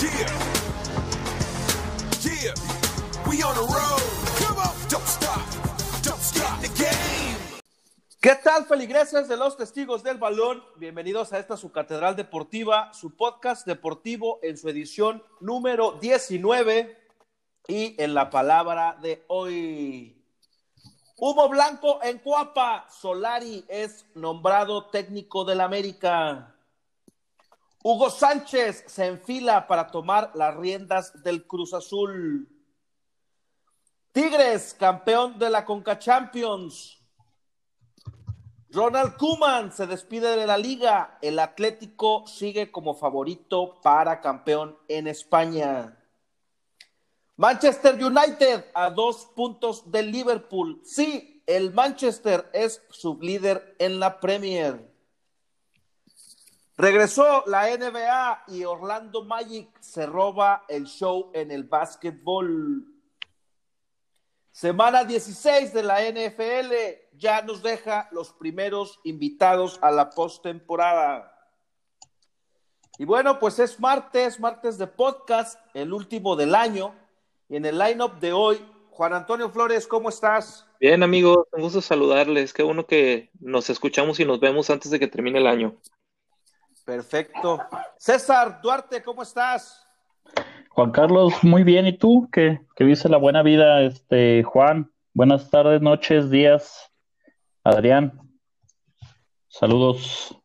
Yeah. Yeah. We on the road. Come on. Don't stop. Don't stop the game. ¿Qué tal, feligreses de los testigos del balón? Bienvenidos a esta su catedral deportiva, su podcast deportivo en su edición número 19 y en la palabra de hoy. Humo blanco en Cuapa. Solari es nombrado técnico del América. Hugo Sánchez se enfila para tomar las riendas del Cruz Azul. Tigres, campeón de la Conca Champions. Ronald Kuman se despide de la liga. El Atlético sigue como favorito para campeón en España. Manchester United a dos puntos del Liverpool. Sí, el Manchester es sublíder en la Premier. Regresó la NBA y Orlando Magic se roba el show en el básquetbol. Semana 16 de la NFL ya nos deja los primeros invitados a la postemporada. Y bueno, pues es martes, martes de podcast, el último del año. Y en el lineup de hoy, Juan Antonio Flores, ¿cómo estás? Bien, amigos, un gusto saludarles. Qué bueno que nos escuchamos y nos vemos antes de que termine el año. Perfecto. César Duarte, ¿cómo estás? Juan Carlos, muy bien. ¿Y tú? ¿Qué, qué dice la buena vida, este Juan? Buenas tardes, noches, días. Adrián. Saludos.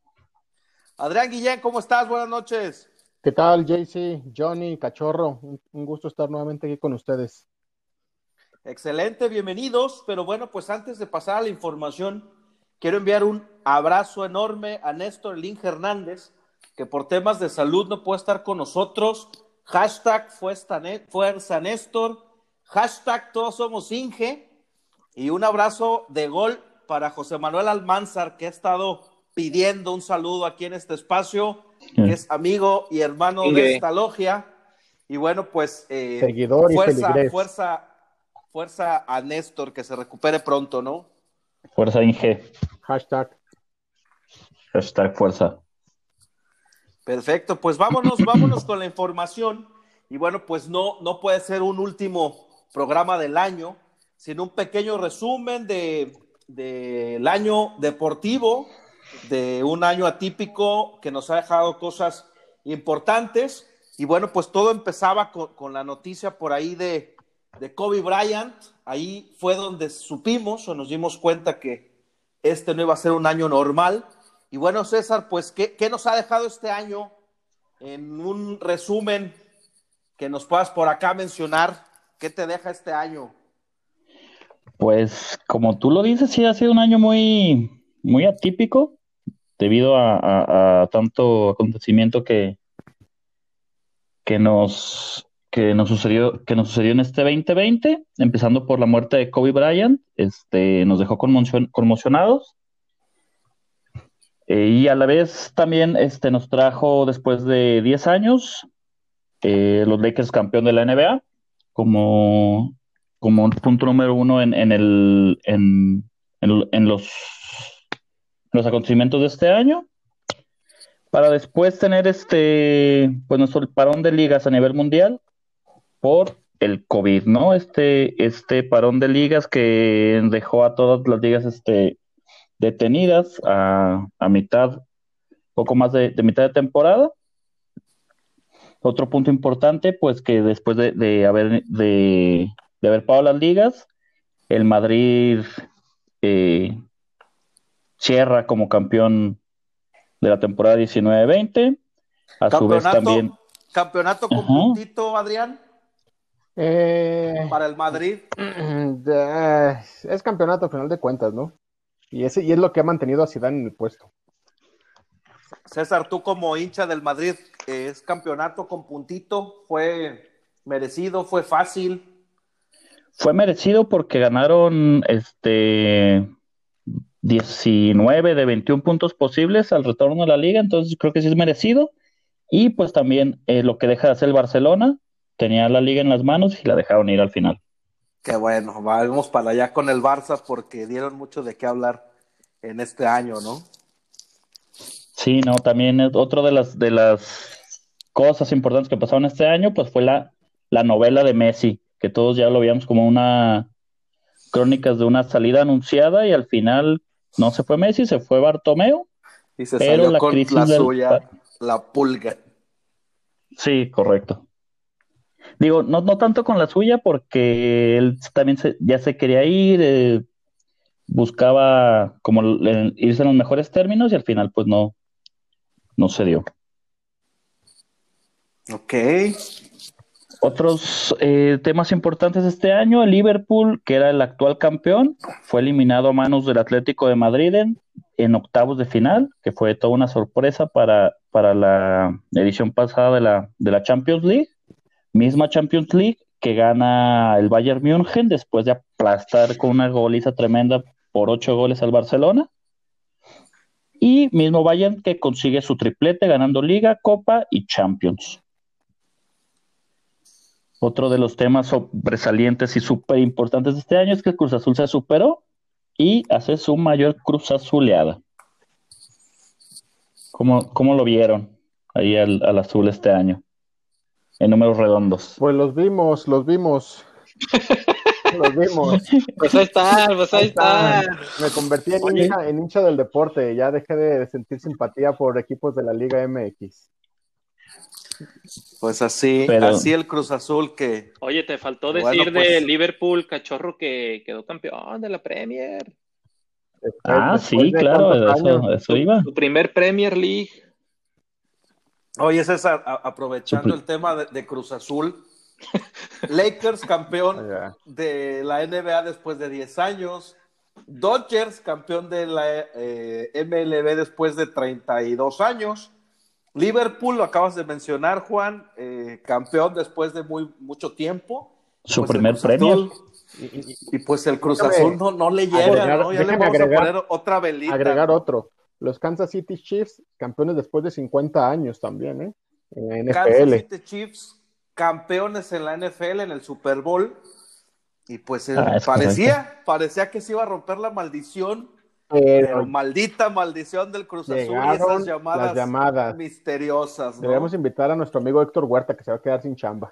Adrián Guillén, ¿cómo estás? Buenas noches. ¿Qué tal, JC, Johnny, Cachorro? Un, un gusto estar nuevamente aquí con ustedes. Excelente, bienvenidos. Pero bueno, pues antes de pasar a la información, quiero enviar un abrazo enorme a Néstor Elín Hernández, que por temas de salud no puede estar con nosotros. Hashtag Fuerza Néstor. Hashtag Todos Somos Inge. Y un abrazo de gol para José Manuel Almanzar, que ha estado pidiendo un saludo aquí en este espacio, que es amigo y hermano Inge. de esta logia. Y bueno, pues eh, Seguidor y fuerza, feligrés. fuerza, fuerza a Néstor, que se recupere pronto, ¿no? Fuerza Inge. Hashtag. Hashtag fuerza. Perfecto, pues vámonos, vámonos con la información. Y bueno, pues no, no puede ser un último programa del año, sino un pequeño resumen de del año deportivo, de un año atípico que nos ha dejado cosas importantes. Y bueno, pues todo empezaba con, con la noticia por ahí de, de Kobe Bryant. Ahí fue donde supimos o nos dimos cuenta que este no iba a ser un año normal. Y bueno, César, pues, ¿qué, qué nos ha dejado este año? En un resumen que nos puedas por acá mencionar, ¿qué te deja este año? Pues como tú lo dices, sí ha sido un año muy, muy atípico debido a, tanto acontecimiento que, que nos, que nos sucedió, que nos sucedió en este 2020, empezando por la muerte de Kobe Bryant, este, nos dejó conmocion- conmocionados. Eh, y a la vez también este, nos trajo después de 10 años eh, los Lakers campeón de la NBA como, como punto número uno en, en el, en, en- en los, los acontecimientos de este año. Para después tener este, pues nuestro parón de ligas a nivel mundial por el COVID, ¿no? Este, este parón de ligas que dejó a todas las ligas este, detenidas a, a mitad, poco más de, de mitad de temporada. Otro punto importante, pues que después de, de haber, de, de haber pagado las ligas, el Madrid eh, cierra como campeón de la temporada 19-20. A su vez también, campeonato con Ajá. puntito, Adrián, Eh, para el Madrid. es campeonato a final de cuentas, ¿no? Y, ese, y es lo que ha mantenido a Zidane en el puesto. César, tú como hincha del Madrid, es campeonato con puntito, fue merecido, fue fácil. fue merecido porque ganaron este 19 de 21 puntos posibles al retorno a la liga, entonces creo que sí es merecido. Y pues también eh, lo que deja de hacer el Barcelona, tenía la liga en las manos y la dejaron ir al final. Qué bueno, vamos para allá con el Barça porque dieron mucho de qué hablar en este año, ¿no? Sí, no, también es otro de las de las cosas importantes que pasaron este año, pues fue la, la novela de Messi, que todos ya lo veíamos como una crónicas de una salida anunciada y al final no se fue Messi, se fue Bartomeu. Y se Pero salió la con crisis la del- suya, la pulga. Sí, correcto. Digo, no, no tanto con la suya, porque él también se- ya se quería ir, eh, buscaba como irse en los mejores términos y al final pues no, no se dio. Ok. Otros eh, temas importantes este año, el Liverpool, que era el actual campeón, fue eliminado a manos del Atlético de Madrid en, en octavos de final, que fue toda una sorpresa para, para la edición pasada de la, de la Champions League. Misma Champions League que gana el Bayern München después de aplastar con una goliza tremenda por ocho goles al Barcelona. Y mismo Bayern que consigue su triplete ganando Liga, Copa y Champions. Otro de los temas sobresalientes y súper importantes de este año es que el Cruz Azul se superó y hace su mayor Cruz Azuleada. ¿Cómo, cómo lo vieron ahí al, al azul este año? En números redondos. Pues los vimos, los vimos. los vimos. Pues ahí está, pues ahí está. Me convertí en hincha, en hincha del deporte. Ya dejé de sentir simpatía por equipos de la Liga MX. Pues así, Pero- así el Cruz Azul que Oye, te faltó Bueno, decir pues- de Liverpool, cachorro, que quedó campeón de la Premier. Después- Ah, después sí, claro, eso, años. eso iba. Su primer Premier League. Oye, César, aprovechando el tema de, de Cruz Azul, Lakers campeón de la NBA después de 10 años, Dodgers campeón de la eh, MLB después de 32 años, Liverpool, lo acabas de mencionar, Juan, eh, campeón después de muy mucho tiempo. Su Pues primer premio. Azul- y pues el Cruz Azul no, no le llega, agregar- ¿no? Ya le vamos agregar- a poner otra velita. Agregar otro. Los Kansas City Chiefs, campeones después de 50 años también, ¿eh? En la Kansas NFL. City Chiefs, campeones en la NFL en el Super Bowl. Y pues eh, Ah, parecía, parecía que se iba a romper la maldición, pero Pero maldita maldición del Cruz Azul y esas llamadas, las llamadas. misteriosas. ¿no? Debemos invitar a nuestro amigo Héctor Huerta, que se va a quedar sin chamba.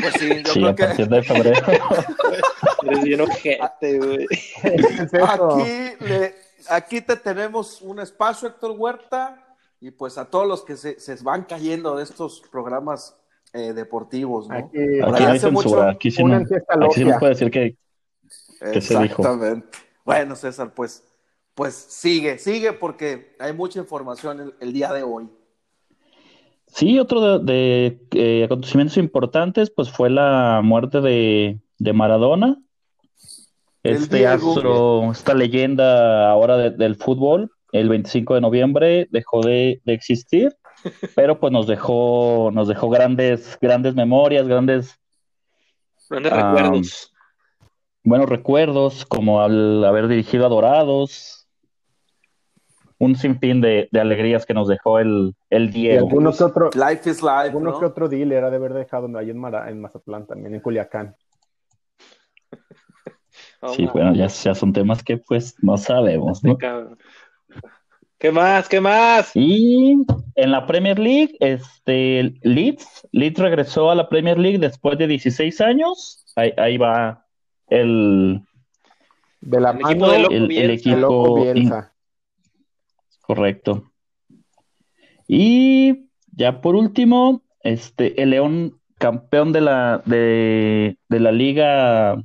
Pues sí, yo Sí, creo a que de febrero. Eres bien ojete, aquí, le- aquí te tenemos un espacio, Héctor Huerta, y pues a todos los que se, se van cayendo de estos programas eh, deportivos, ¿no? Aquí, Aquí hay hace mucho- censura. Aquí sí no, aquí sí puede decir que, que se dijo. Exactamente. Bueno, César, pues, pues sigue, sigue porque hay mucha información el, el día de hoy. Sí, otro de, de, eh, acontecimientos importantes, pues fue la muerte de, de Maradona, este Diego. astro, esta leyenda ahora de- del fútbol, el 25 de noviembre dejó de, de existir, pero pues nos dejó, nos dejó grandes, grandes memorias, grandes Grandes Ah, recuerdos. buenos recuerdos, como al haber dirigido a Dorados, un sinfín de, de alegrías que nos dejó el, el Diego. alguno que otro, Life is life, alguno ¿no? que otro dealer ha de haber dejado ahí en, Mara- en Mazatlán también, en Culiacán. Sí, bueno, ya, ya son temas que pues no sabemos. ¿Qué más? ¿Qué más? Y en la Premier League, este Leeds, Leeds regresó a la Premier League después de 16 años. Ahí, ahí va el, De la El mano equipo de Loco el, el Bielsa. Loco equipo Bielsa. correcto. Y ya por último, este el León campeón de la de, de la Liga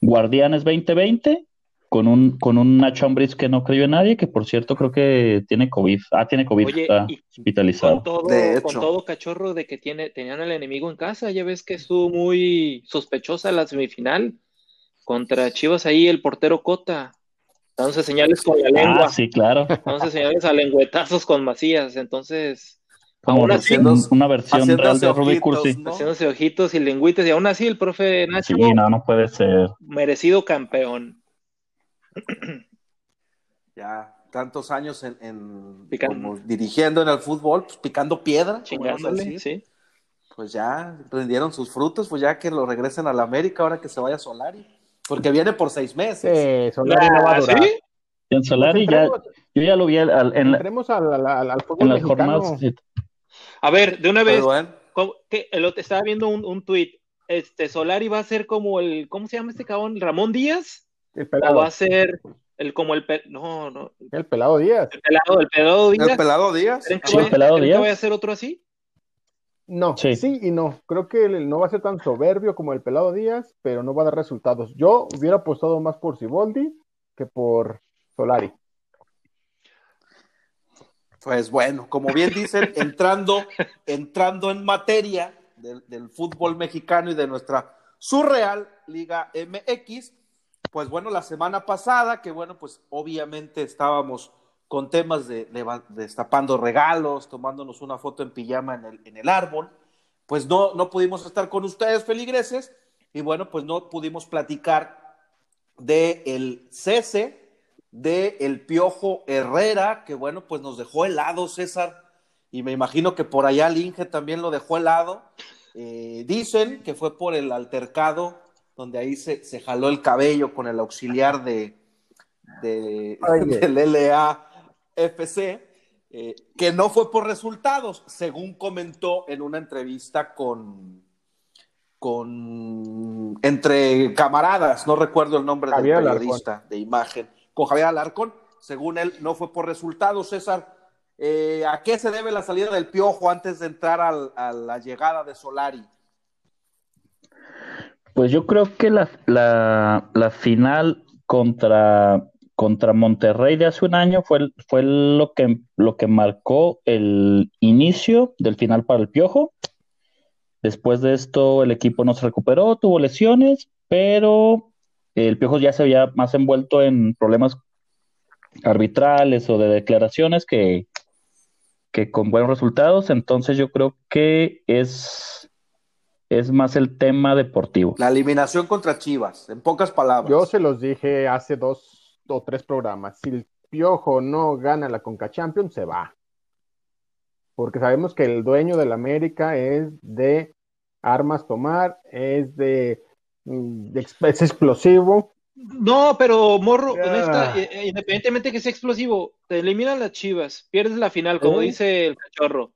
Guardianes 2020 con un con un Nacho Ambriz que no creyó en nadie, que por cierto creo que tiene COVID. Ah, tiene COVID, Oye, está y hospitalizado. Con todo, De con hecho. todo cachorro de que tiene, tenían al enemigo en casa, ya ves que estuvo muy sospechosa la semifinal contra Chivas ahí el portero Cota, dándose señales con la lengua, Ah, sí, claro. dándose señales a lengüetazos con Macías, entonces Como aún así, una versión real de Ruby ojitos, Cursi. ¿no? haciéndose ojitos y lengüitas, y aún así el profe Nacho, Sí, no, no puede ser. merecido campeón. Ya tantos años en, en- como dirigiendo en el fútbol, pues picando piedra, Chingándole, sí. Pues ya prendieron sus frutos, pues ya que lo regresen a la América ahora que se vaya Solari. Porque viene por seis meses. Sí, Solari no va a Ah, durar. ¿sí? En Solari ya, yo ya lo vi al- al- en, la- entremos al, al- al- al en las mexicano. jornadas. A ver, de una vez, otro- estaba viendo un, un tuit. Este, Solari va a ser como el, ¿cómo se llama este cabrón? ¿Ramón Díaz? El ¿O pelado, va a ser el como el pe- no, no, el pelado Díaz. el pelado, el pelado Díaz? el pelado Díaz. ¿Creen que Sí, el vaya- pelado creen que Díaz. vaya a ser otro así? No, Sí. sí. y no. Creo que no va a ser tan soberbio como el pelado Díaz, pero no va a dar resultados. Yo hubiera apostado más por Siboldi que por Solari. Pues bueno, como bien dicen, entrando, entrando en materia del, del fútbol mexicano y de nuestra surreal Liga MX, pues bueno, la semana pasada, que bueno, pues obviamente estábamos con temas de, de destapando regalos, tomándonos una foto en pijama en el, en el árbol, pues no, no pudimos estar con ustedes, feligreses, y bueno, pues no pudimos platicar de el cese de el Piojo Herrera, que bueno, pues nos dejó helado César, y me imagino que por allá el Inge también lo dejó helado. Eh, dicen que fue por el altercado, donde ahí se, se jaló el cabello con el auxiliar de, de- del LAFC, eh, que no fue por resultados, según comentó en una entrevista con, con entre camaradas, no recuerdo el nombre Javier del Alarcón. periodista de imagen, con Javier Alarcón, según él, no fue por resultados, César. eh, ¿A qué se debe la salida del Piojo antes de entrar a la llegada de Solari? Pues yo creo que la final contra, contra Monterrey de hace un año fue, fue lo que, lo que marcó el inicio del final para el Piojo. Después de esto el equipo no se recuperó, tuvo lesiones, pero el Piojo ya se había más envuelto en problemas arbitrales o de declaraciones que, que con buenos resultados. Entonces yo creo que es, es más el tema deportivo. La eliminación contra Chivas, en pocas palabras. Yo se los dije hace dos o tres programas. Si el Piojo no gana la Conca Champions, se va. Porque sabemos que el dueño del América es de armas tomar, es de, es explosivo. No, pero Morro, Ya. neta, eh, eh, independientemente que sea explosivo, te eliminan las Chivas, pierdes la final, como Sí. dice el cachorro.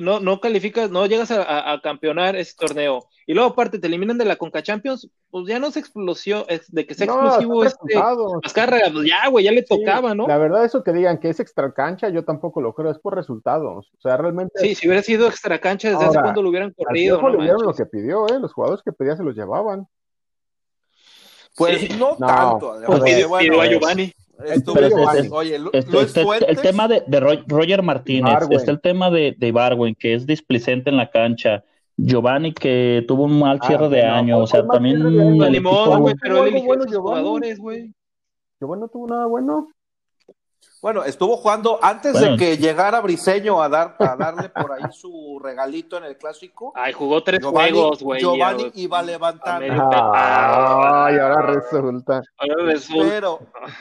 No, no calificas, no llegas a, a- a campeonar ese torneo. Y luego aparte te eliminan de la Conca Champions, pues ya no se explosión, es de que sea No, explosivo este. Azcárraga, pues ya, güey, ya le Sí, tocaba, ¿no? La verdad, eso que digan que es extra cancha, yo tampoco lo creo, es por resultados. O sea, realmente Sí, si hubiera sido extra cancha, desde hace Ahora, cuando lo hubieran corrido, no lo manches. que pidió, ¿eh? Los jugadores que pedía se los llevaban. Pues Sí. no, No, tanto. pues Pidió, bueno, pidió a Giovanni. es- Giovanni. es- Oye, Lu- Este- este- Fuentes. el tema de, de Ro- Roger Martínez, está el tema de, de Ibargüen, que es displicente en la cancha. Giovanni, que tuvo un mal Ah, cierre de bueno, año. O sea, también el equipo- güey, pero él bueno, Giovanni. jugadores, güey. Giovanni no tuvo nada bueno. Bueno, estuvo jugando antes Bueno. de que llegara Briseño a, dar, a darle por ahí su regalito en el clásico. Ay, jugó tres Giovanni, juegos, güey. Giovanni ya, iba levantando. Ah, Ay, ahora resulta. Ahora resulta. Pero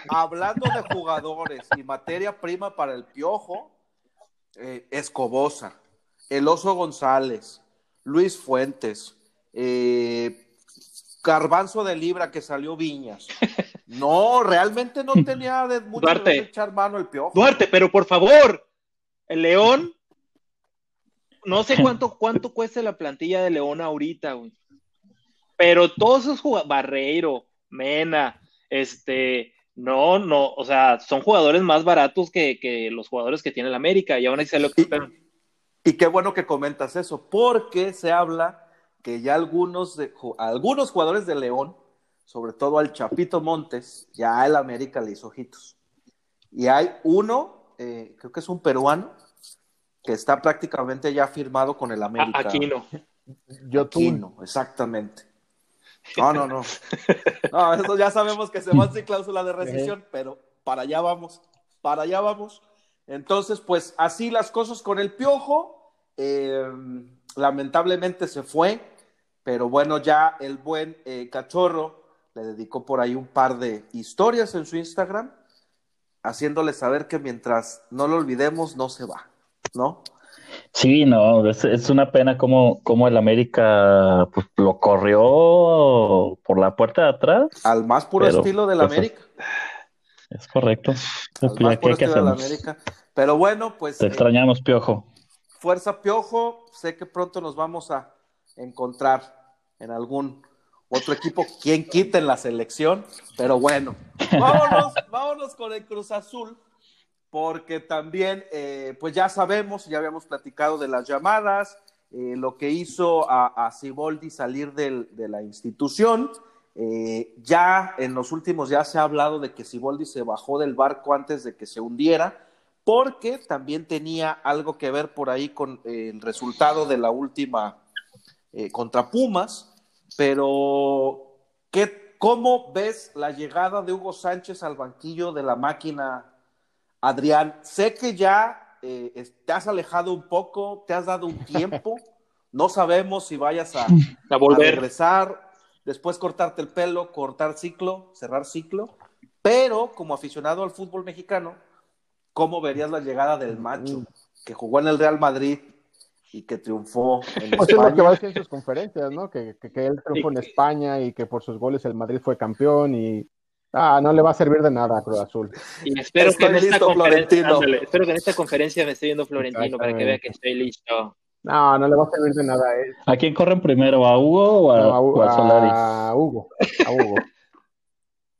hablando de jugadores y materia prima para el piojo, eh, Escobosa, el Oso González, Luis Fuentes, eh, Garbanzo de Libra que salió Viñas. No, realmente no tenía de mucho Duarte. echar mano el piojo. Duarte, pero por favor, el León, no sé cuánto, cuánto cuesta la plantilla de León ahorita, güey. Pero todos esos jugadores, Barreiro, Mena, este, no, no, o sea, son jugadores más baratos que, que los jugadores que tiene el América, y aún así salió campeón. Y qué bueno que comentas eso, porque se habla que ya algunos, de, algunos jugadores de León, sobre todo al Chapito Montes, ya el América le hizo ojitos. Y hay uno, eh, creo que es un peruano, que está prácticamente ya firmado con el América. A- Aquí no. Yo tú. Aquino, exactamente. No, no, no. No, eso ya sabemos que se va sin cláusula de rescisión, pero para allá vamos, para allá vamos. Entonces, pues así las cosas con el piojo. eh, lamentablemente se fue, pero bueno, ya el buen eh, cachorro le dedicó por ahí un par de historias en su Instagram, haciéndole saber que mientras no lo olvidemos, no se va, ¿no? Sí, no, es, es una pena como, como el América pues, lo corrió por la puerta de atrás. Al más puro Pero, estilo del pues, América. Es correcto. al Pues, más ¿qué, puro estilo de la? América. Pero bueno, pues Te eh, extrañamos, Piojo. fuerza Piojo, sé que pronto nos vamos a encontrar en algún otro equipo, quien quite en la selección, pero bueno, vámonos, vámonos con el Cruz Azul, porque también, eh, pues ya sabemos, ya habíamos platicado de las llamadas, eh, lo que hizo a, Siboldi salir de la institución. Eh, ya en los últimos ya se ha hablado de que Siboldi se bajó del barco antes de que se hundiera, porque también tenía algo que ver por ahí con eh, el resultado de la última contra Pumas. Pero, ¿qué, ¿cómo ves la llegada de Hugo Sánchez al banquillo de la máquina, Adrián? Sé que ya eh, te has alejado un poco, te has dado un tiempo, no sabemos si vayas a, A a volver. regresar, después cortarte el pelo, cortar ciclo, cerrar ciclo, pero como aficionado al fútbol mexicano, ¿cómo verías la llegada del macho que jugó en el Real Madrid y que triunfó en Pues es lo que va a España? decir en sus conferencias, ¿no? Que, que, que él triunfó en España y que por sus goles el Madrid fue campeón y ah, no le va a servir de nada a Cruz Azul. Y espero que en esta listo, conferencia, Florentino. ándale, espero que en esta conferencia me esté viendo Florentino para que vea que estoy listo. No, no le va a servir de nada a él. ¿A quién corren primero? ¿A Hugo o a, No, a, o a Solari? a Hugo. A Hugo.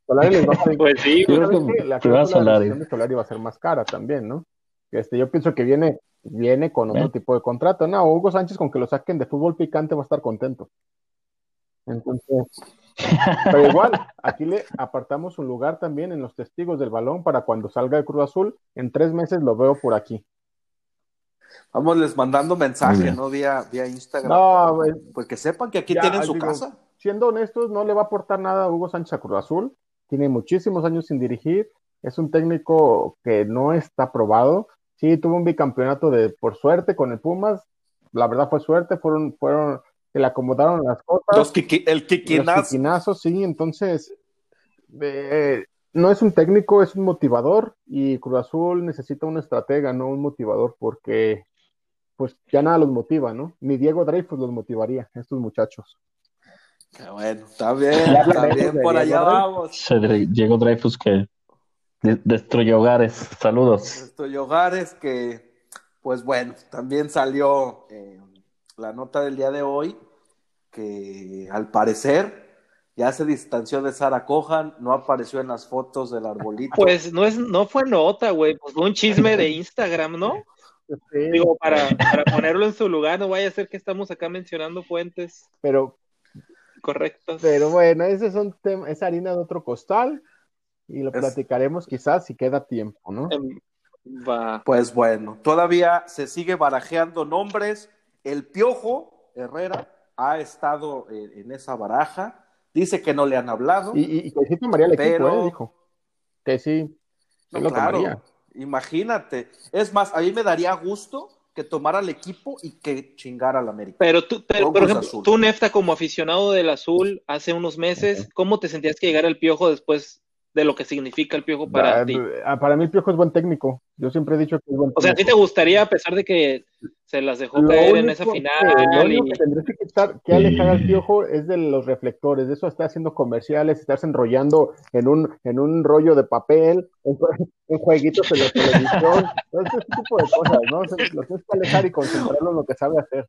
Solari les va a salir. Pues sí, Yo creo ¿Sabes que? La Solari. de Solari va a ser más cara también, ¿no? Este, yo pienso que viene, viene con otro Bien. tipo de contrato. No, Hugo Sánchez con que lo saquen de fútbol picante va a estar contento. Entonces, pero igual, aquí le apartamos un lugar también en los testigos del balón para cuando salga de Cruz Azul. En tres meses lo veo por aquí. Vamos les mandando mensaje. ¿no? Vía, vía Instagram. No, pues, Pues que sepan que aquí Ya, tienen su digo, casa. siendo honestos, no le va a aportar nada a Hugo Sánchez a Cruz Azul. Tiene muchísimos años sin dirigir. Es un técnico que no está probado. Sí, tuvo un bicampeonato de por suerte con el Pumas. La verdad fue suerte, fueron, fueron, se le acomodaron las cosas. Los quiqui- el Los Kikinaz. chiquinazos, sí, entonces eh, no es un técnico, es un motivador y Cruz Azul necesita un estratega, no un motivador, porque pues ya nada los motiva, ¿no? Ni Diego Dreyfus los motivaría, estos muchachos. Qué bueno, está bien, está bien, por allá vamos. Diego Dreyfus que de- destruyó hogares. Saludos. Estoy hogares que, pues bueno, también salió eh, la nota del día de hoy que al parecer ya se distanció de Sara Cohan, no apareció en las fotos del arbolito. Pues no es, no fue nota, güey, pues fue un chisme de Instagram, ¿no? Sí, Digo, para, para ponerlo en su lugar, no vaya a ser que estamos acá mencionando fuentes pero, correctas. pero bueno, ese es un tema, es harina de otro costal y lo Es- platicaremos quizás si queda tiempo, ¿no? Em, Va. Pues bueno, todavía se sigue barajeando nombres. El Piojo Herrera ha estado en esa baraja. Dice que no le han hablado. Y, y, y que sí tomaría el equipo, ¿eh? Dijo. Que sí, sí No, lo claro, tomaría. imagínate. Es más, a mí me daría gusto que tomara el equipo y que chingara al América. Pero tú, pero, Con por Cruz ejemplo, Azul. tú, Nefta, como aficionado del azul, hace unos meses, ¿cómo te sentías que llegara el piojo después de lo que significa el piojo para Ah, ti? ah, para mí el Piojo es buen técnico. Yo siempre he dicho que es buen O sea, ¿a ti te técnico. gustaría, a pesar de que se las dejó Lo caer en esa que- final? lo único y- que tendrías que quitar, que alejar al piojo es de los reflectores, de eso está haciendo comerciales, estarse enrollando en un, en un rollo de papel, en, en jueguitos en la televisión, todo ese tipo de cosas, ¿no? O sea, lo tienes que alejar y concentrarlo en lo que sabe hacer.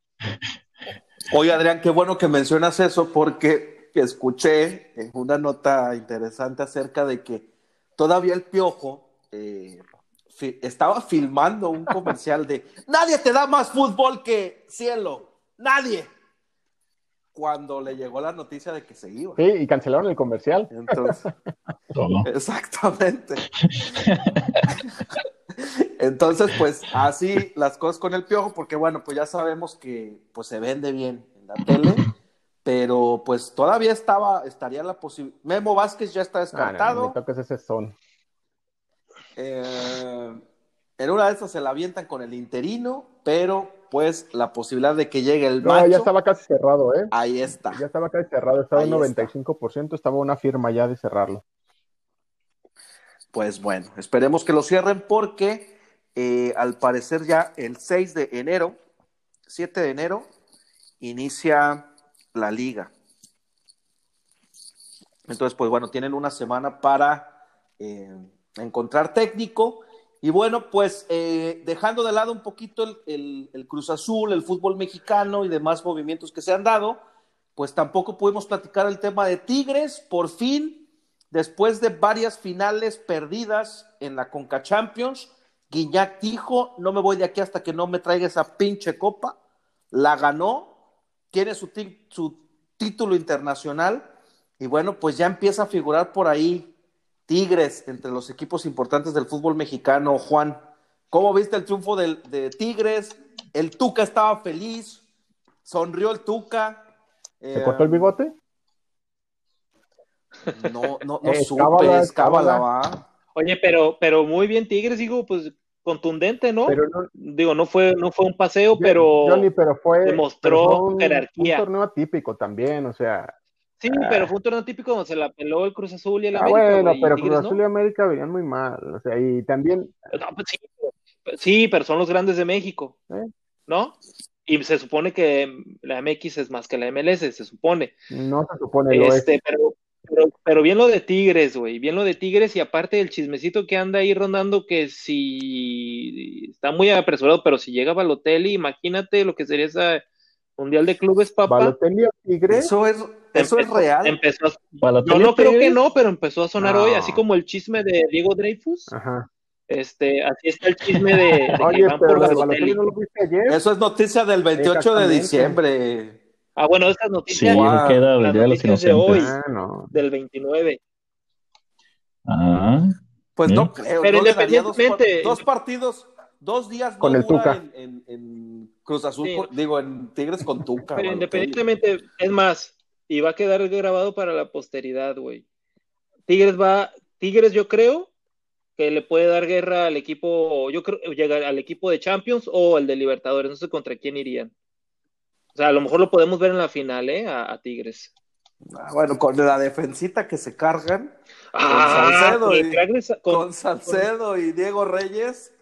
Oye, Adrián, qué bueno que mencionas eso porque escuché en una nota interesante acerca de que todavía el Piojo eh, fi- estaba filmando un comercial de Nadie te da más fútbol que cielo, nadie. Cuando le llegó la noticia de que se iba. Sí, y cancelaron el comercial. Entonces. Exactamente. Entonces, pues así las cosas con el piojo, porque bueno, pues ya sabemos que pues se vende bien en la tele, pero pues todavía estaba, estaría la posibilidad. Memo Vázquez ya está Ah, no, descartado. me toques ese son. Eh, en una de esas se la avientan con el interino, pero pues la posibilidad de que llegue el No, macho, ya estaba casi cerrado, ¿eh? ahí está. Ya estaba casi cerrado, estaba en Ahí está. 95%, estaba una firma ya de cerrarlo. Pues bueno, esperemos que lo cierren porque eh, al parecer ya el 6 de enero, 7 de enero, inicia la liga. Entonces, pues bueno, tienen una semana para eh, encontrar técnico Y bueno, pues eh, dejando de lado un poquito el, el- el Cruz Azul, el fútbol mexicano y demás movimientos que se han dado, pues tampoco pudimos platicar el tema de Tigres. Por fin, después de varias finales perdidas en la Conca Champions, Guiñac dijo, no me voy de aquí hasta que no me traiga esa pinche copa. La ganó, tiene su, título internacional y bueno, pues ya empieza a figurar por ahí Tigres entre los equipos importantes del fútbol mexicano. Juan, ¿cómo viste el triunfo del- de Tigres? El Tuca estaba feliz, sonrió el Tuca. ¿Se Eh, cortó el bigote? No, no, no Eh, supe, cábala, es cábala, cábala. va. Oye, pero, pero muy bien Tigres, digo, pues contundente, ¿no? Pero no, Digo, no fue, no fue un paseo, pero Johnny, pero fue, demostró pero fue un, jerarquía. un torneo atípico también, o sea. sí, pero fue un torneo típico donde se la peló el Cruz Azul y el ah, América. bueno, pero Tigres Cruz. Azul y América venían muy mal, o sea, y también, No, pues sí, pero- sí, pero son los grandes de México, ¿Eh? ¿no? Y se supone que la MX es más que la MLS, se supone. no se supone lo es. Este, pero, pero, pero bien lo de Tigres, güey, bien lo de Tigres y aparte el chismecito que anda ahí rondando que si está muy apresurado, pero si llega Balotelli, imagínate lo que sería esa Mundial de Clubes, papá. Balotelli a Tigres, Eso es, eso es real. Empezó a- yo no creo que no, pero empezó a sonar No. hoy, así como el chisme de Diego Dreyfus. ajá. Este, así está el chisme de, de que Oye, van pero por Balotelli. Balotelli no lo viste ayer, Eso es noticia del 28 de diciembre. Ah, bueno, esas Sí, noticias Guau, queda el las de los noticias de hoy. Ah, no. del 29. Ah, Pues ¿Sí? no creo. Pero no dos, independientemente- dos partidos, dos días no Con el dura Tuca. En, en- en Cruz Azul, Sí. por- digo, en Tigres con Tuca. Pero independientemente, es más, y va a quedar grabado para la posteridad, güey. Tigres va, Tigres yo creo que le puede dar guerra al equipo, yo creo, llegar al equipo de Champions o el de Libertadores, no sé contra quién irían. O sea, a lo mejor lo podemos ver en la final, ¿eh? A, a Tigres. Ah, bueno, con la defensita que se cargan, Ah, Salcedo con y- crack de- con- con Salcedo y Diego Reyes,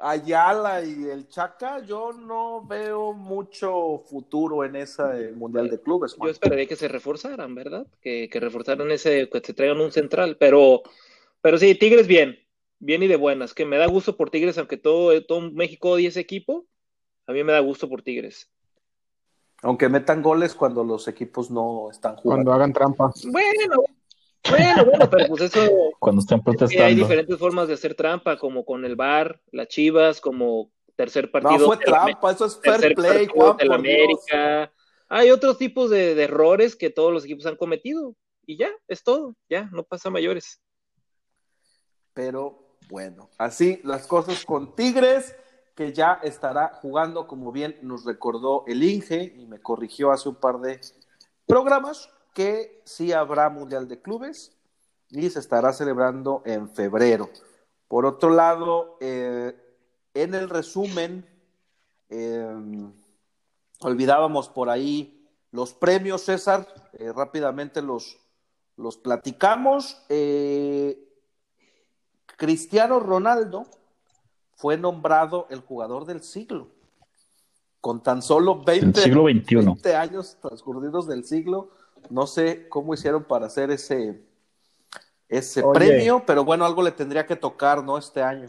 Ayala y el Chaca, yo no veo mucho futuro en ese Mundial de Clubes. Yo esperaría que se reforzaran, ¿verdad? Que, que reforzaran ese, que se traigan un central, pero, pero sí, Tigres bien, bien y de buenas, que me da gusto por Tigres, aunque todo, todo México odie ese equipo, a mí me da gusto por Tigres. Aunque metan goles cuando los equipos no están jugando. Cuando hagan trampa. Bueno, bueno, bueno, pero pues eso, cuando estén es que hay protestando. diferentes formas de hacer trampa, como con el VAR, las Chivas, como tercer partido. No fue la- trampa, eso es fair play, Juan. de la por Dios. América. Hay otros tipos de, de errores que todos los equipos han cometido, y ya, es todo, ya, no pasa mayores. Pero bueno, así las cosas con Tigres, que ya estará jugando, como bien nos recordó el Inge, y me corrigió hace un par de programas, que sí habrá Mundial de Clubes y se estará celebrando en febrero. Por otro lado, eh, en el resumen, eh, olvidábamos por ahí los premios, César, eh, rápidamente los, los platicamos. Eh, Cristiano Ronaldo fue nombrado el jugador del siglo. Con tan solo 20, Del siglo XXI. 20 años transcurridos del siglo, no sé cómo hicieron para hacer ese, ese Oye. premio, pero bueno, algo le tendría que tocar, ¿no? Este año.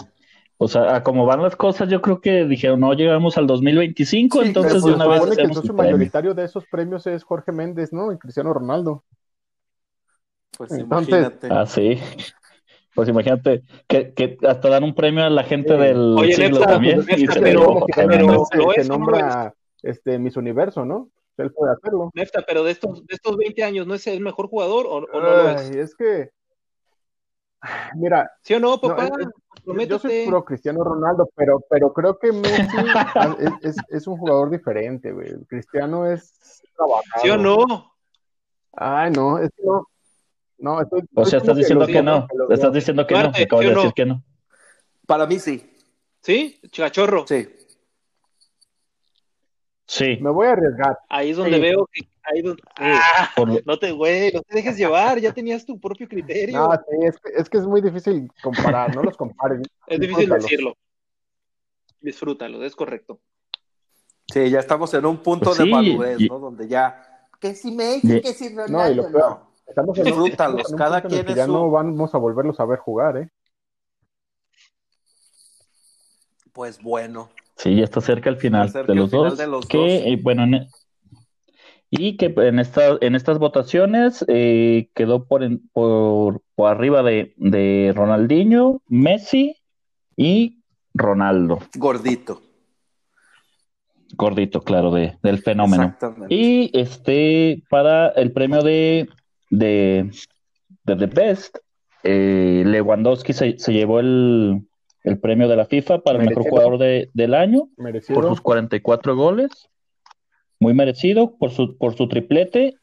O sea, a como van las cosas, yo creo que dijeron, no llegamos al 2025, Sí, entonces de una vez supone que el socio mayoritario de esos premios es Jorge Méndez, ¿no? Y Cristiano Ronaldo. Pues Entonces- imagínate. Ah, sí. Pues imagínate que, que hasta dan un premio a la gente del Oye, siglo Nefta, también y Nefta, se pero- pero- Méndez. se, ¿lo se es o no nombra este, Miss Universo, ¿no? Él puede hacerlo. Nefta, pero de estos, de estos 20 años, ¿no es el mejor jugador o, o no lo es? Ay, es que, mira, ¿Sí o no, no, papá? es- yo soy pro Cristiano Ronaldo, pero, pero creo que Messi es, es- es un jugador diferente, güey. Cristiano es trabajado. ¿Sí o no? Ay, no, es que no. No, estoy, O sea, estás diciendo que no. que. Estás diciendo que no. Duarte, Acabas ¿sí de no? decir que no. Para mí sí, ¿Sí? Chachorro. sí. Sí. Me voy a arriesgar. Ahí es donde Sí. veo que. Ahí donde... Ah, Por no te, güey, no te dejes llevar, ya tenías tu propio criterio. No, sí, es que, es que es muy difícil comparar, no los compares. es difícil disfrútalo. decirlo. Disfrútalo, es correcto. Sí, ya estamos en un punto Pues de sí, madurez, y- ¿no? Donde ya. Que si Messi, Y- que si Ronaldo. No, y lo peor, estamos en Disfrútalos, en un cada quien es ya su- no vamos a volverlos a ver jugar, ¿eh? Pues bueno. Sí, ya está cerca el final, Está cerca de, el los final dos, de los que, dos. eh, bueno, en- y que en, esta, en estas votaciones eh, quedó por, en- por, por arriba de, de Ronaldinho, Messi y Ronaldo. Gordito. Gordito, claro, de, del fenómeno. Exactamente. Y este, para el premio de, de, de The Best, eh, Lewandowski se, se llevó el, el premio de la FIFA para el mejor jugador de- del año Merecido. por sus 44 goles. Muy merecido por su, por su triplete.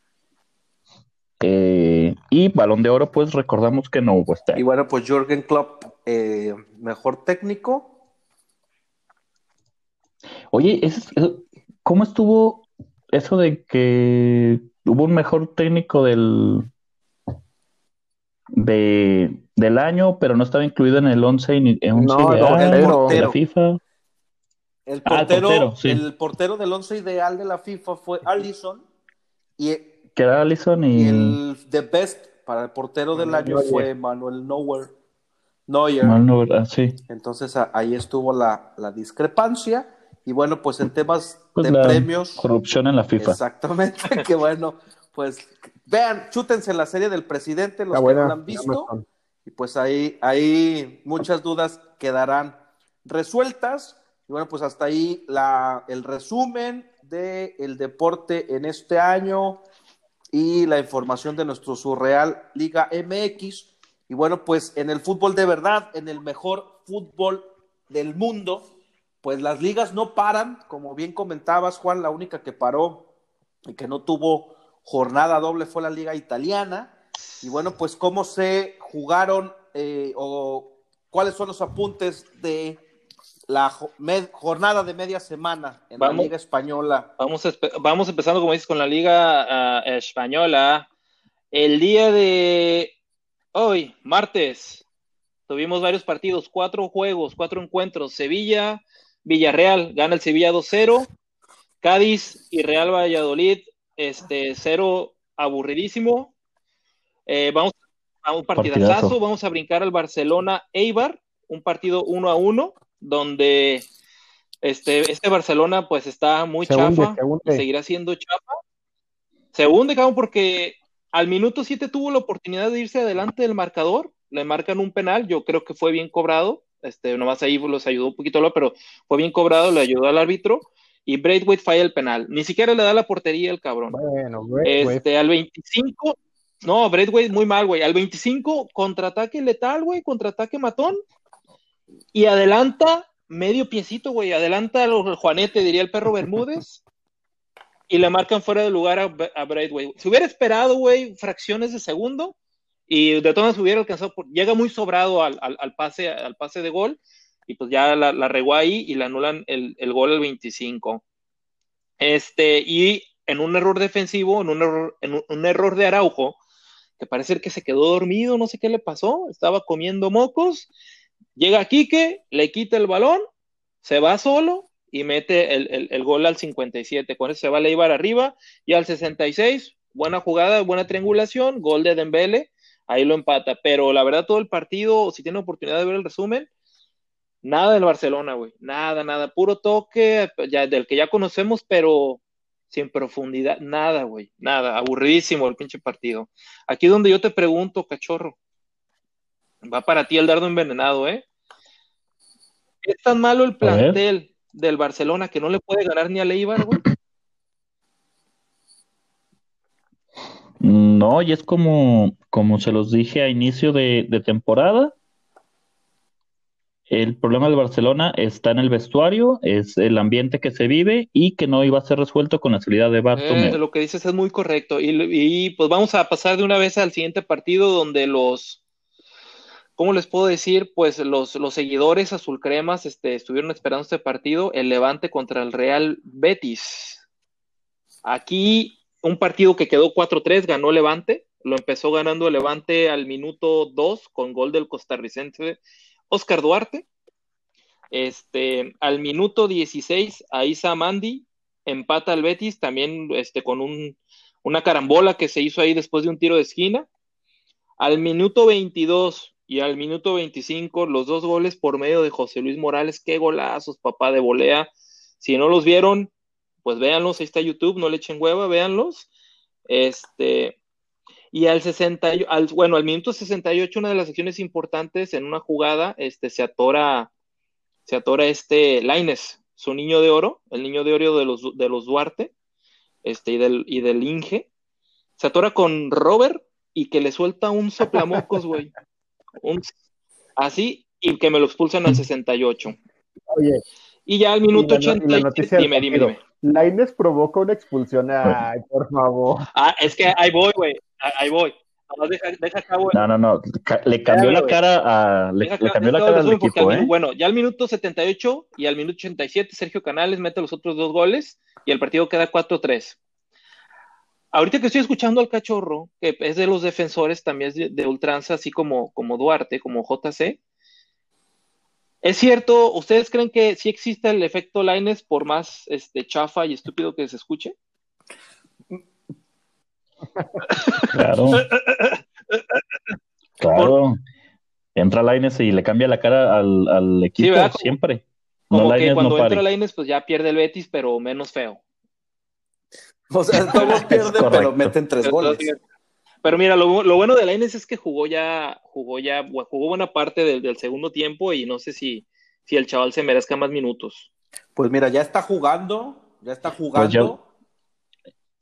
Eh, y balón de oro, pues recordamos que no hubo este Y bueno, pues Jürgen Klopp, eh, mejor técnico. Oye, es- ¿cómo estuvo eso de que hubo un mejor técnico del, de, del año, pero no estaba incluido en el 11 y ni- en un No, ideal el de portero. la FIFA? El Ah, el portero, sí. el portero del once ideal de la FIFA fue Allison y, Que era Allison y y... el the best para el portero del año Neuer. fue Manuel Neuer. Neuer. ¿verdad? sí. Entonces ahí estuvo la, la discrepancia. Y bueno, pues en temas Pues de la premios. corrupción en la FIFA. Exactamente, que bueno, pues vean, chútense la serie del presidente, los que buena. no la han visto. Y pues ahí, ahí muchas dudas quedarán resueltas. Y bueno, pues hasta ahí la, el resumen del el deporte en este año y la información de nuestro surreal Liga MX. Y bueno, pues en el fútbol de verdad, en el mejor fútbol del mundo, pues las ligas no paran, como bien comentabas, Juan, la única que paró y que no tuvo jornada doble fue la liga italiana. Y bueno, pues cómo se jugaron eh, o cuáles son los apuntes de la jornada de media semana en la Vamos. liga española. Vamos, vamos empezando, como dices, con la Liga ah, Española. El día de hoy, martes, tuvimos varios partidos, cuatro juegos, cuatro encuentros. Sevilla, Villarreal, gana el Sevilla 2-0. Cádiz y Real Valladolid, este, cero aburridísimo. Eh, vamos a un partidazo, Partidazo. vamos a brincar al Barcelona Eibar, un partido uno a uno, donde este, este Barcelona pues está muy Se hunde, chafa, se hunde. seguirá siendo chafa. Se hunde, cabrón, porque al minuto 7 tuvo la oportunidad de irse adelante del marcador, le marcan un penal, yo creo que fue bien cobrado, este, nomás ahí los ayudó un poquito, pero fue bien cobrado, le ayudó al árbitro, y Braithwaite falla el penal, ni siquiera le da la portería el cabrón. Bueno. Este, al 25, no, Braithwaite muy mal, güey. Al 25, contraataque letal, güey, contraataque matón. Y adelanta medio piecito, güey. Adelanta el Juanete, diría el perro Bermúdez. Y le marcan fuera de lugar a, a Braithwaite. Si hubiera esperado, güey, fracciones de segundo, y de todas hubiera alcanzado, llega muy sobrado al, al- al pase, al pase de gol, y pues ya la, regó ahí y le anulan el, el gol al 25. Este, y en un error defensivo, en un error, en un, un error de Araujo, que parece que se quedó dormido, no sé qué le pasó, estaba comiendo mocos, llega Quique, le quita el balón, se va solo y mete el, el- el gol al 57, con eso se va a Leibar arriba, y al 66, buena jugada, buena triangulación, gol de Dembele, ahí lo empata, pero la verdad todo el partido, si tiene oportunidad de ver el resumen, Nada del Barcelona, güey. Nada, nada. Puro toque, ya, del que ya conocemos, pero sin profundidad. Nada, güey. Nada. Aburridísimo el pinche partido. Aquí donde yo te pregunto, cachorro. Va para ti el dardo envenenado, ¿eh? ¿Es tan malo el plantel del Barcelona que no le puede ganar ni a Leibar, güey? No, y es como, como se los dije a inicio de, temporada. El problema del Barcelona está en el vestuario, es el ambiente que se vive y que no iba a ser resuelto con la salida de Eh, Bartomeu. lo que dices es muy correcto. Y, y, pues vamos a pasar de una vez al siguiente partido donde los, ¿cómo les puedo decir? Pues los, los seguidores azulcremas este, estuvieron esperando este partido, el Levante contra el Real Betis. Aquí un partido que quedó 4-3, ganó Levante, lo empezó ganando Levante al minuto 2 con gol del costarricense Oscar Duarte. Este, al minuto 16, Aisa Mandi empata al Betis también este, con un, una carambola que se hizo ahí después de un tiro de esquina. Al minuto 22, y al minuto 25 los dos goles por medio de José Luis Morales. Qué golazos, papá de volea. Si no los vieron, pues véanlos, ahí está YouTube, no le echen hueva, véanlos. Este, y al 60, y- al, bueno, al minuto 68, una de las acciones importantes en una jugada, este, se atora, se atora este Laines, su niño de oro, el niño de oro de los, de los Duarte, este, y del, y del Inge, se atora con Robert y que le suelta un soplamocos, güey. Un- así, y que me lo expulsan al 68. Oye, Y ya al minuto y la, no- y la 87, noticia del dime, dime, dime. Lainez provoca una expulsión. Ay, por favor. Ah, es que ahí voy, güey. Ah, Ahí voy. Deja, deja acabo. No, no, no. Le cambió la cara a. Le, deja le acabo- cambió la cara al equipo, ¿eh? Bueno, ya al minuto 78 y al minuto 87, Sergio Canales mete los otros dos goles y el partido queda 4-3. Ahorita que estoy escuchando al cachorro, que es de los defensores también es de, de ultranza, así como, como Duarte, como JC. ¿Es cierto? ¿Ustedes creen que sí existe el efecto Laines por más este, chafa y estúpido que se escuche? Claro. Claro. Entra Laines y le cambia la cara al, al equipo siempre. Como no, que Lainez cuando no entra. Laines, pues ya pierde el Betis, pero menos feo. O sea, todos pierden, pero meten tres goles. Pero mira, lo, lo bueno de Lainez es que jugó ya, jugó ya, jugó buena parte del, del segundo tiempo y no sé si, si el chaval se merezca más minutos. Pues mira, ya está jugando, ya está jugando. Pues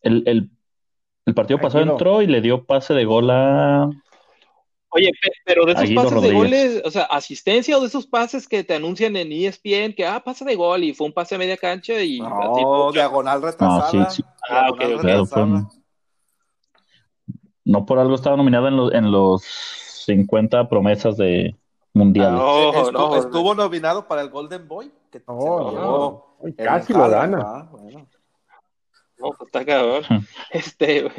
El, el, el partido pasado entró y le dio pase de gol a. Oye, pe- pero de esos pases de goles, o sea, asistencia o de esos pases que te anuncian en ESPN que, ah, pase de gol y fue un pase a media cancha y así, No, diagonal retrasada. No, sí, sí. Ah, ok, diagonal ok. Claro, fue retrasada. No por algo estaba nominada en, los en los 50 promesas de mundiales. No, Estu- no, estuvo nominado para el Golden Boy. Que No, Ay, el Casi lo gana. ¿va? Bueno. No, pues está cabrón. Este.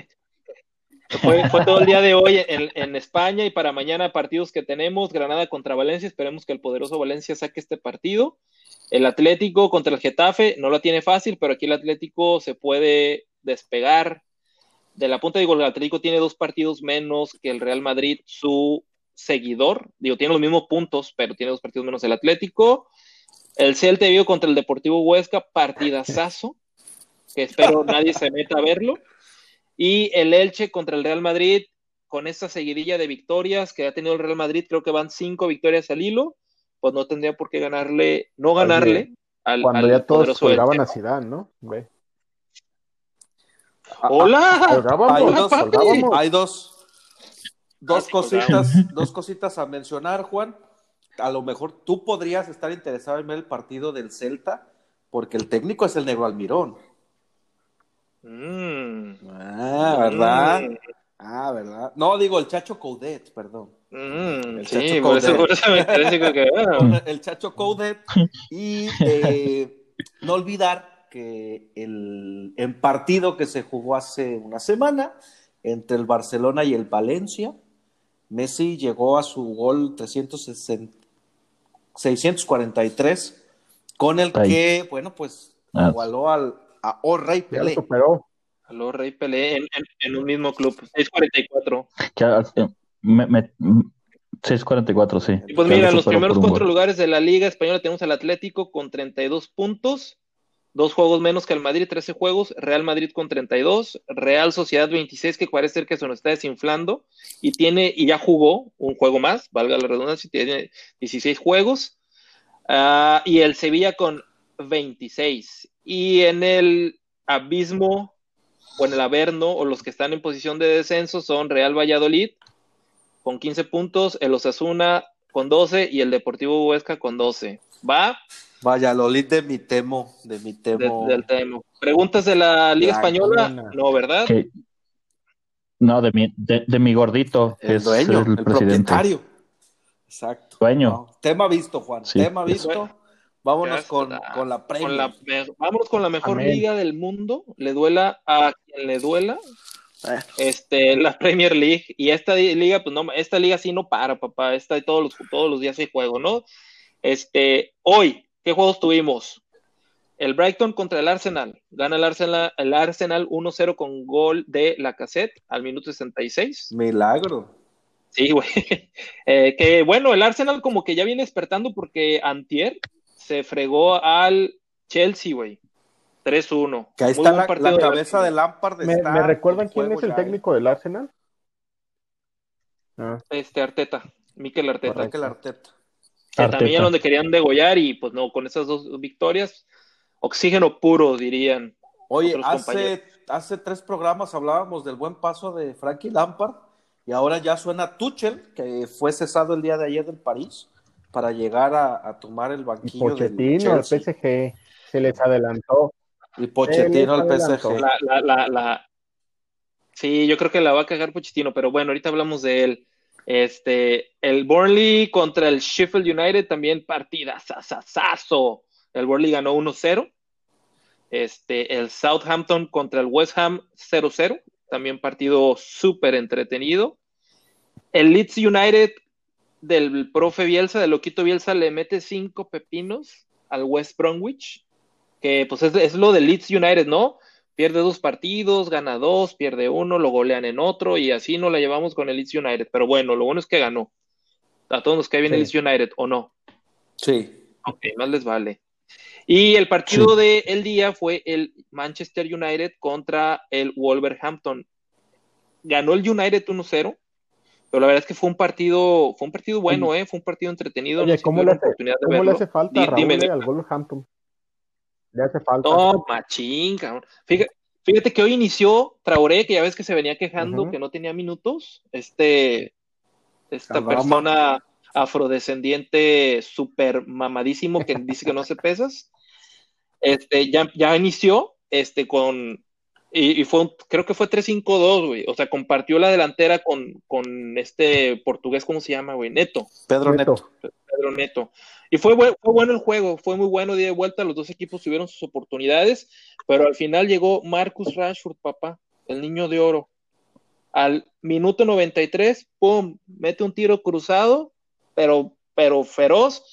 Fue, fue todo el día de hoy en, en España y para mañana partidos que tenemos, Granada contra Valencia, esperemos que el poderoso Valencia saque este partido. El Atlético contra el Getafe no lo tiene fácil, pero aquí el Atlético se puede despegar de la punta. Digo, el Atlético tiene dos partidos menos que el Real Madrid, su seguidor. Digo, tiene los mismos puntos, pero tiene dos partidos menos el Atlético. El Celta de Vigo contra el Deportivo Huesca, partidazazo, que espero nadie se meta a verlo. Y el Elche contra el Real Madrid, con esta seguidilla de victorias que ha tenido el Real Madrid, creo que van cinco victorias al hilo, pues no tendría por qué ganarle, no ganarle al, Cuando al ya todos colgaban a Zidane, ¿no? Ve. ¡Hola! Hay dos, colgábamos. hay dos, dos Ah, cositas, dos cositas a mencionar, Juan. A lo mejor tú podrías estar interesado en ver el partido del Celta, porque el técnico es el Negro Almirón. Mm, Ah, ¿verdad? mm, Ah, ¿verdad? No, digo el Chacho Coudet, perdón. mm, El sí, Chacho por eso, Coudet. por eso me parece que, ah, El Chacho Coudet. Y eh, no olvidar que el, en partido que se jugó hace una semana entre el Barcelona y el Valencia, Messi llegó a su gol 360, 643, con el Ahí. que, bueno, pues Ah. igualó al, a O Rey Ya lo Pelé. Rey Pelé en, en- en un mismo club, 644. Ya, eh, me- me- 6.44, sí. Y pues mira, los primeros cuatro lugares de la Liga Española tenemos al Atlético con 32 puntos, dos juegos menos que el Madrid, 13 juegos, Real Madrid con 32, Real Sociedad 26, que parece ser que se nos está desinflando, y tiene, y ya jugó un juego más, valga la redundancia, tiene 16 juegos, Ah, y el Sevilla con 26. Y en el abismo, o en el Averno, o los que están en posición de descenso son Real Valladolid con 15 puntos, el Osasuna con 12 y el Deportivo Huesca con 12. ¿Va? Vaya, Lolid de mi temo, de mi De- temo. del tema. ¿Preguntas de la Liga La Española? No, ¿verdad? No, de mi, de, de mi gordito, el es dueño, el, el, presidente. propietario. Exacto. Dueño. No, tema visto, Juan. Sí. Tema visto. Vámonos con, con la Premier. Con la vámonos con la mejor Amén. liga del mundo. Le duela a quien le duela. Eh. Este, la Premier League. Y esta liga, pues no, esta liga sí no para, papá. Esta todos los, todos los días hay juego, ¿no? Este, hoy, ¿qué juegos tuvimos? El Brighton contra el Arsenal. Gana el Arsenal, el Arsenal 1-0 con gol de la cassette al minuto 66. Milagro. Sí, güey. Eh, que bueno, el Arsenal como que ya viene despertando porque Antier se fregó al Chelsea, güey. 3-1. Que ahí Muy está la, la de cabeza de Lampard. ¿Me, me recuerdan quién es el ¿eh? técnico del Arsenal? Ah, Este Arteta, Mikel Arteta. Mikel Arteta. Que Arteta. también donde querían degollar y pues no, con esas dos victorias, oxígeno puro, dirían. Oye, hace, compañeros. hace tres programas hablábamos del buen paso de Frankie Lampard y ahora ya suena Tuchel, que fue cesado el día de ayer del París para llegar a, a tomar el y banquillo del el Chelsea. PSG, se les adelantó. Y Pochettino al. PSG. La, la, la, la- Sí, yo creo que la va a cagar Pochettino, pero bueno, ahorita hablamos de él. Este, el Burnley contra el Sheffield United también partida sasasazo. El Burnley ganó 1-0. Este, el Southampton contra el West Ham 0-0, también partido súper entretenido. El Leeds United del profe Bielsa, del loquito Bielsa, le mete cinco pepinos al West Bromwich, que pues es, es lo del Leeds United, ¿no? Pierde dos partidos, gana dos, pierde uno, lo golean en otro y así no la llevamos con el Leeds United. Pero bueno, lo bueno es que ganó. A todos nos cae bien el Leeds Sí. United, ¿o no? Sí. Ok, más les vale. Y el partido del el día fue el Manchester United contra el Wolverhampton. Ganó el United 1-0, pero la verdad es que fue un partido, fue un partido bueno, eh, fue un partido entretenido. Oye, no ¿cómo, le hace, cómo le falta Raúl dime. al Wolverhampton? Le hace falta. No, machín, cabrón. Fíjate, fíjate que hoy inició Traoré, que ya ves que se venía quejando que no tenía minutos. Este, esta persona afrodescendiente súper mamadísimo que dice que no se pesas. Este, ya, ya inició este, con. Y, y fue un- creo que fue 3-5-2, güey. O sea, compartió la delantera con, con este portugués, ¿cómo se llama, güey? Neto. Pedro Neto. Neto. Pedro Neto. Y fue, fue bueno el juego, fue muy bueno de vuelta, los dos equipos tuvieron sus oportunidades, pero al final llegó Marcus Rashford, papá, el niño de oro. Al minuto 93, ¡pum! Mete un tiro cruzado, pero, pero feroz.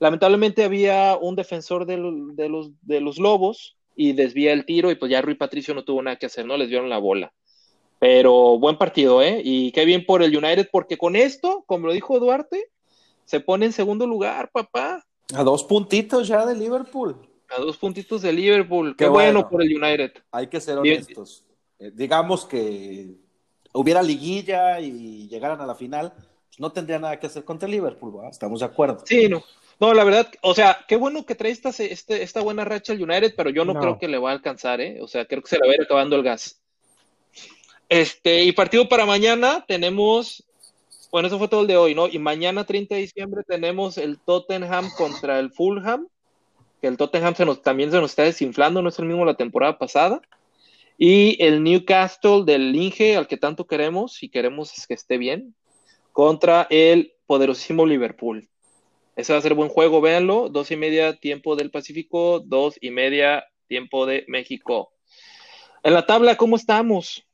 Lamentablemente había un defensor de, lo- de los, de los Lobos y desvía el tiro y pues ya Rui Patricio no tuvo nada que hacer, ¿no? Les dieron la bola. Pero buen partido, ¿eh? Y qué bien por el United, porque con esto, como lo dijo Duarte, se pone en segundo lugar, papá. A dos puntitos ya de Liverpool. A dos puntitos de Liverpool. Qué, Qué bueno. bueno. por el United. Hay que ser honestos. Eh, digamos que hubiera liguilla y llegaran a la final, pues no tendría nada que hacer contra el Liverpool, ¿verdad? Estamos de acuerdo. Sí, no. No, la verdad, o sea, qué bueno que trae esta, este- esta buena racha el United, pero yo no, No. creo que le va a alcanzar, ¿eh? O sea, creo que se le va a ir acabando el gas. Este, y partido para mañana tenemos, bueno, eso fue todo el de hoy, ¿no? Y mañana, 30 de diciembre, tenemos el Tottenham contra el Fulham, que el Tottenham se nos, también se nos está desinflando, no es el mismo la temporada pasada. Y el Newcastle del Inge, al que tanto queremos y queremos que esté bien, contra el poderosísimo Liverpool. Ese va a ser buen juego, véanlo. Dos y media tiempo del Pacífico, dos y media tiempo de México. En la tabla, ¿cómo estamos?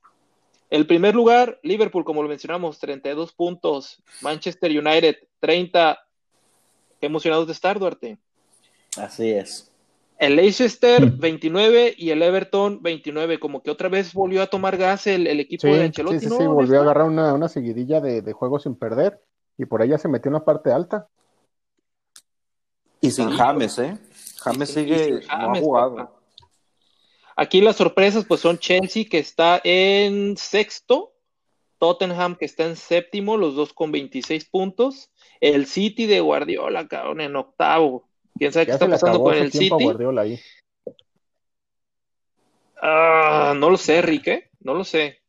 El primer lugar, Liverpool, como lo mencionamos, 32 puntos. Manchester United, 30. Qué emocionados de estar, Duarte. Así es. El Leicester, Hmm. 29 y el Everton, 29. Como que otra vez volvió a tomar gas el, el equipo Sí, de sí, Ancelotti, sí, ¿no? sí, volvió a agarrar una, una seguidilla de, de juegos sin perder y por ahí ya se metió en la parte alta. Y sin. James, ¿eh? James Y sin- y sigue, sin no ha James, jugado. papá. Aquí las sorpresas pues son Chelsea que está en sexto, Tottenham que está en séptimo, los dos con 26 puntos, el City de Guardiola, cabrón, en octavo. ¿Quién sabe qué está pasando con el City? Guardiola ahí. Ah, no lo sé, Rique, no lo sé.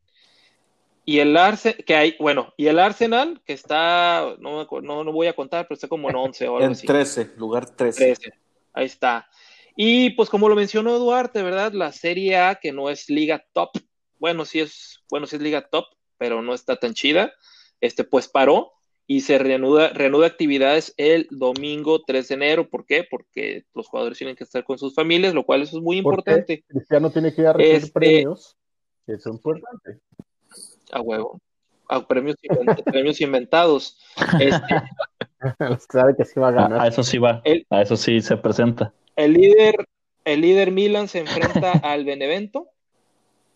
Y el Arsenal, que hay, bueno, y el Arsenal, que está, no, no, no voy a contar, pero está como en 11 o algo En así. 13, lugar 13. 13. Ahí está. Y pues como lo mencionó Duarte, ¿verdad? La Serie A, que no es liga top, bueno, sí es, bueno, sí es liga top, pero no está tan chida, este pues paró y se reanuda, reanuda actividades el domingo 3 de enero. ¿Por qué? Porque los jugadores tienen que estar con sus familias, lo cual eso es muy importante. Cristiano tiene que ir a recibir Este- premios, que es importante. A huevo. A premios, invent- premios inventados. Este, Sabe que sí va a ganar. a eso sí va, El- a eso sí se presenta. El líder, el líder Milan se enfrenta al Benevento,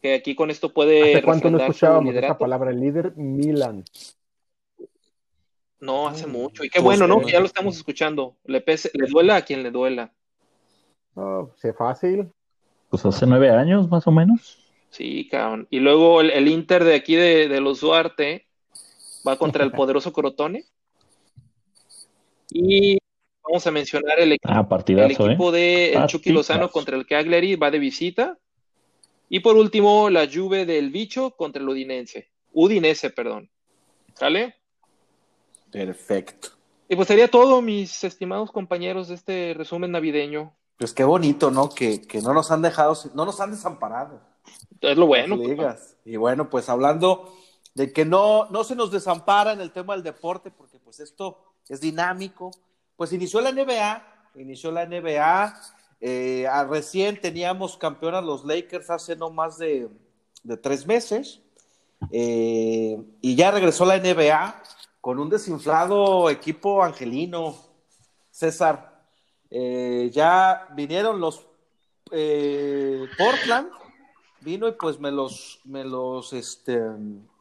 que aquí con esto puede ¿Hace cuánto no escuchábamos esa palabra? El líder Milan. No, hace mucho. Y qué Pues, bueno, ¿no? eh, Que ya lo estamos escuchando. Le, pese, le duela a quien le duela. No, sé fácil. Pues hace nueve años, más o menos. Sí, cabrón. Y luego el, el Inter de aquí de, de los Duarte va contra el poderoso Crotone. Y vamos a mencionar el, equipo Ah, el partidazo, ¿eh? equipo de el Chucky. Lozano contra el Cagliari va de visita. Y por último, la Juve del Bicho contra el Udinese. Udinese, perdón. ¿Sale? Perfecto. Y pues sería todo, mis estimados compañeros, de este resumen navideño. Pues qué bonito, ¿no? Que, que no nos han dejado, no nos han desamparado. Es lo bueno. ligas. Y bueno, pues hablando de que no, no se nos desampara en el tema del deporte, porque pues esto es dinámico. Pues inició la NBA, inició la NBA. eh, a- recién teníamos campeonas los Lakers hace no más de, de tres meses. eh, y ya regresó la NBA con un desinflado equipo angelino. César, eh, ya vinieron los eh, Portland, vino y pues me los, me los este,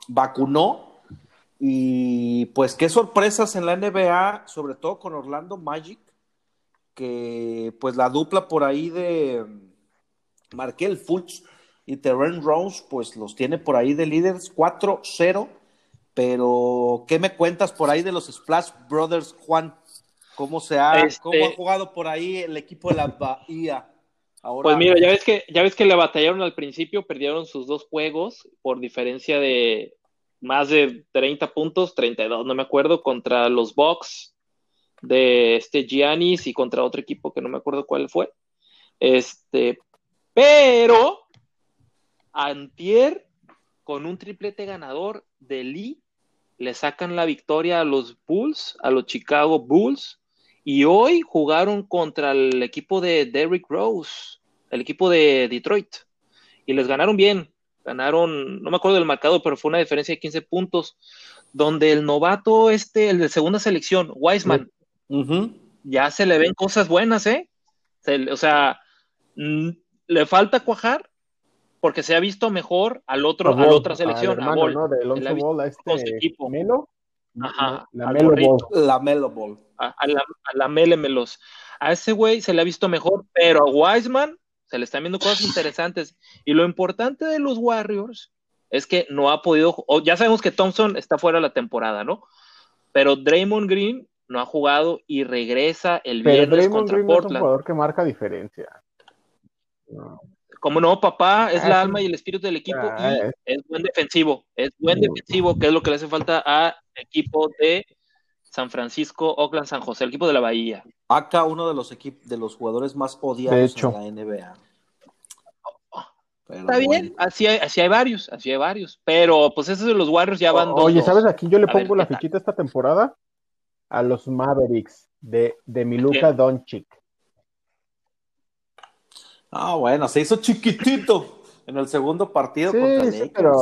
vacunó. Y pues qué sorpresas en la NBA, sobre todo con Orlando Magic, que pues la dupla por ahí de Markel Fultz y Terren Rose, pues los tiene por ahí de líderes 4-0. Pero, ¿qué me cuentas por ahí de los Splash Brothers, Juan? ¿Cómo se ha, Este- cómo ha jugado por ahí el equipo de la Bahía? Ahora, Pues mira, ya ves que, ya ves que le batallaron al principio, perdieron sus dos juegos por diferencia de más de 30 puntos, 32, no me acuerdo, contra los Bucks de este Giannis y contra otro equipo que no me acuerdo cuál fue. Este, pero Antier con un triplete ganador de Lee le sacan la victoria a los Bulls, a los Chicago Bulls, y hoy jugaron contra el equipo de Derrick Rose, el equipo de Detroit, y les ganaron bien. Ganaron, no me acuerdo del marcado, pero fue una diferencia de 15 puntos, donde el novato, este, el de segunda selección, Wiseman, ya se le ven cosas buenas, ¿eh? Se o sea, le falta cuajar porque se ha visto mejor al otro, a la otra selección, al a hermano, Ball. ¿no? De Alonso Ball a este. Melo. Ajá, La Melo. Ball. La Melo Ball. a, a la, a la Melemelos. A ese güey se le ha visto mejor, pero a Wiseman se le están viendo cosas interesantes. Y lo importante de los Warriors es que no ha podido, o ya sabemos que Thompson está fuera de la temporada, ¿no? Pero Draymond Green no ha jugado y regresa el Pero viernes Draymond contra Green no es un Portland. jugador que marca diferencia. No. Como no, papá, es Ah, la sí. alma y el espíritu del equipo Ah, y es- buen defensivo. Es buen defensivo, que es lo que le hace falta a equipo de San Francisco, Oakland, San José, el equipo de la Bahía. Acá uno de los equipos de los jugadores más odiados De hecho. en la NBA. Pero Está bien, así hay, así hay varios, así hay varios. Pero pues esos de los Warriors ya van dos. Oye. ¿sabes? Aquí yo le A ver, pongo la fichita esta temporada a los Mavericks de, de Miluka? Doncic. Ah, bueno, se hizo chiquitito en el segundo partido Sí, contra sí, Lakers. pero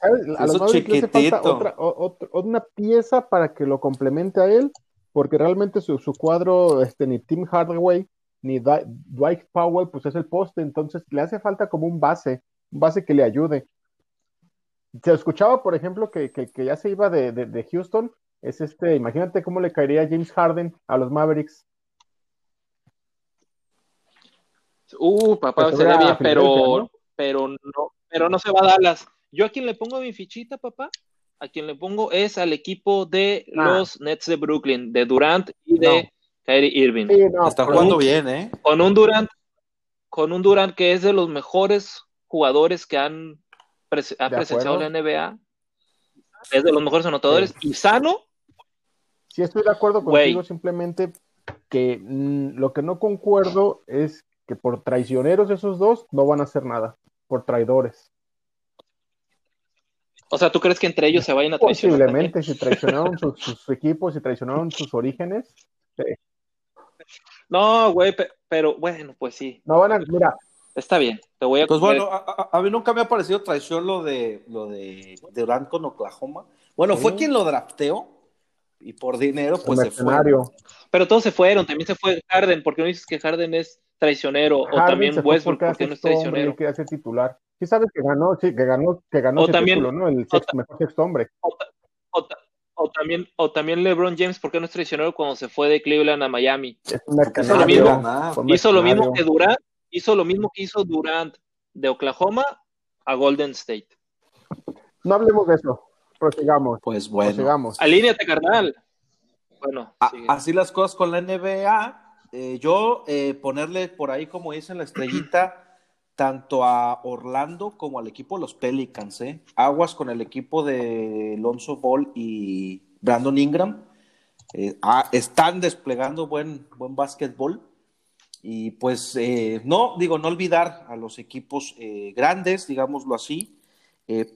¿sabes? a los Mavericks le hace falta chiquitito. otra, o- ot- una pieza para que lo complemente a él, porque realmente su, su cuadro, este, ni Tim Hardaway ni Dwi- Dwight Powell, pues es el poste, entonces le hace falta como un base, un base que le ayude. Se escuchaba, por ejemplo, que, que, que ya se iba de, de- de Houston, es este, imagínate cómo le caería James Harden a los Mavericks. Uh, papá, Pues se ve era bien, pero, ¿no? pero no, pero no se va a Dallas. Yo a quien le pongo mi fichita, papá, a quien le pongo es al equipo de Ah. los Nets de Brooklyn, de Durant y de No. Kyrie Irving. Sí, no, Está jugando bien, ¿eh? Con un Durant, con un Durant que es de los mejores jugadores que han prese- ha presenciado la. NBA. Es de los mejores anotadores y sano. Sí, estoy de acuerdo contigo, simplemente que mm, lo que no concuerdo es que por traicioneros esos dos no van a hacer nada, por traidores. O sea, ¿tú crees que entre ellos se vayan a traicionar? también? Posiblemente, si traicionaron sus, sus equipos, si traicionaron sus orígenes, No, güey, pe- pero bueno, pues sí, no van a, mira, está bien. Te voy a Pues comer- bueno, a, a- a mí nunca me ha parecido traición lo de lo de Durant con Oklahoma. Bueno, fue quien lo drafteó y por dinero pues se fue. mercenario. Pero todos se fueron, también se fue Harden, ¿por qué no dices que Harden es traicionero? o también Westbrook, porque ¿por qué hace no es traicionero? quería ser titular. Sí sabes que ganó, sí, que ganó, que ganó O ese también- título, ¿no? El o sexto, mejor sexto hombre. O, o o también, o también LeBron James, ¿por qué no es traicionero cuando se fue de Cleveland a Miami? Es un Porque Hizo lo mismo. Hizo lo mismo que. Durant, hizo lo mismo que hizo Durant de Oklahoma a Golden State. No hablemos de eso. Prosigamos. Pues bueno. Prosigamos. Alíneate, carnal. Bueno, A- así las cosas con la NBA. Eh, yo eh, ponerle por ahí, como dicen, la estrellita tanto a Orlando como al equipo de los Pelicans. ¿eh? Aguas con el equipo de Lonzo Ball y Brandon Ingram. Eh, ah, están desplegando buen, buen básquetbol. Y pues no, digo, no olvidar a los equipos grandes, digámoslo así.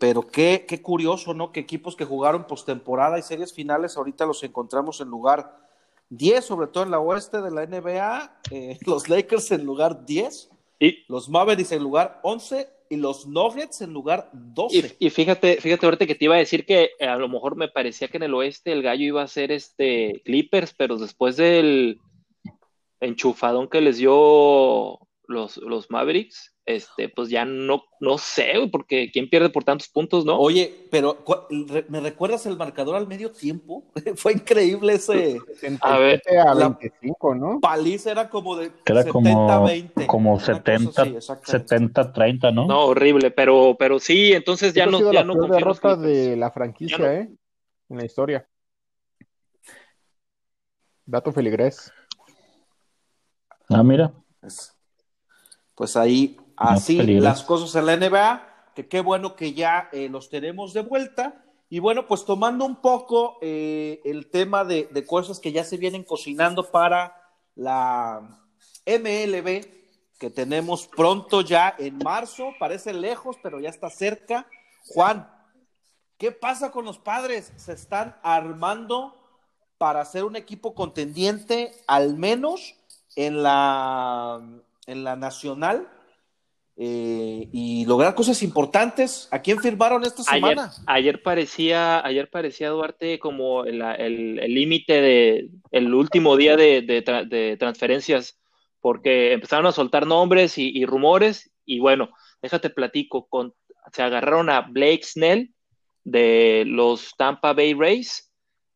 Pero qué, qué curioso, ¿no? Que equipos que jugaron postemporada y series finales, ahorita los encontramos en lugar 10, sobre todo en la oeste de la NBA, eh, los Lakers en lugar 10, Y, los Mavericks en lugar 11 y los Nuggets en lugar 12. y, y fíjate, fíjate ahorita que te iba a decir que eh, a lo mejor me parecía que en el oeste el gallo iba a ser este Clippers, pero después del enchufadón que les dio los, los Mavericks, este, pues ya no, no sé, güey, porque quién pierde por tantos puntos, ¿no? Oye, pero ¿cu- re- ¿me recuerdas el marcador al medio tiempo? Fue increíble ese 77 A ver, a la- 25, ¿no? paliza, era como de era 70-20. como, como una cosa 70, así, exactamente. 70-30, ¿no? No, horrible, pero, pero sí, entonces ya ha no, sido ya la no peor derrota de la franquicia, no. ¿eh? En la historia. Dato feligrés. Ah, mira. Pues, pues ahí, así las cosas en la NBA, que qué bueno que ya eh, los tenemos de vuelta. Y bueno, pues tomando un poco eh, el tema de, de cosas que ya se vienen cocinando para la MLB, que tenemos pronto ya en marzo, parece lejos, pero ya está cerca. Juan, ¿qué pasa con los padres? Se están armando para ser un equipo contendiente, al menos en la, en la nacional, eh, y lograr cosas importantes. ¿A quién firmaron esta semana? ayer parecía, ayer parecía Duarte como el límite de el último día de, de tra- de transferencias, porque empezaron a soltar nombres y, y rumores, y bueno, déjate platico, con, se agarraron a Blake Snell de los Tampa Bay Rays,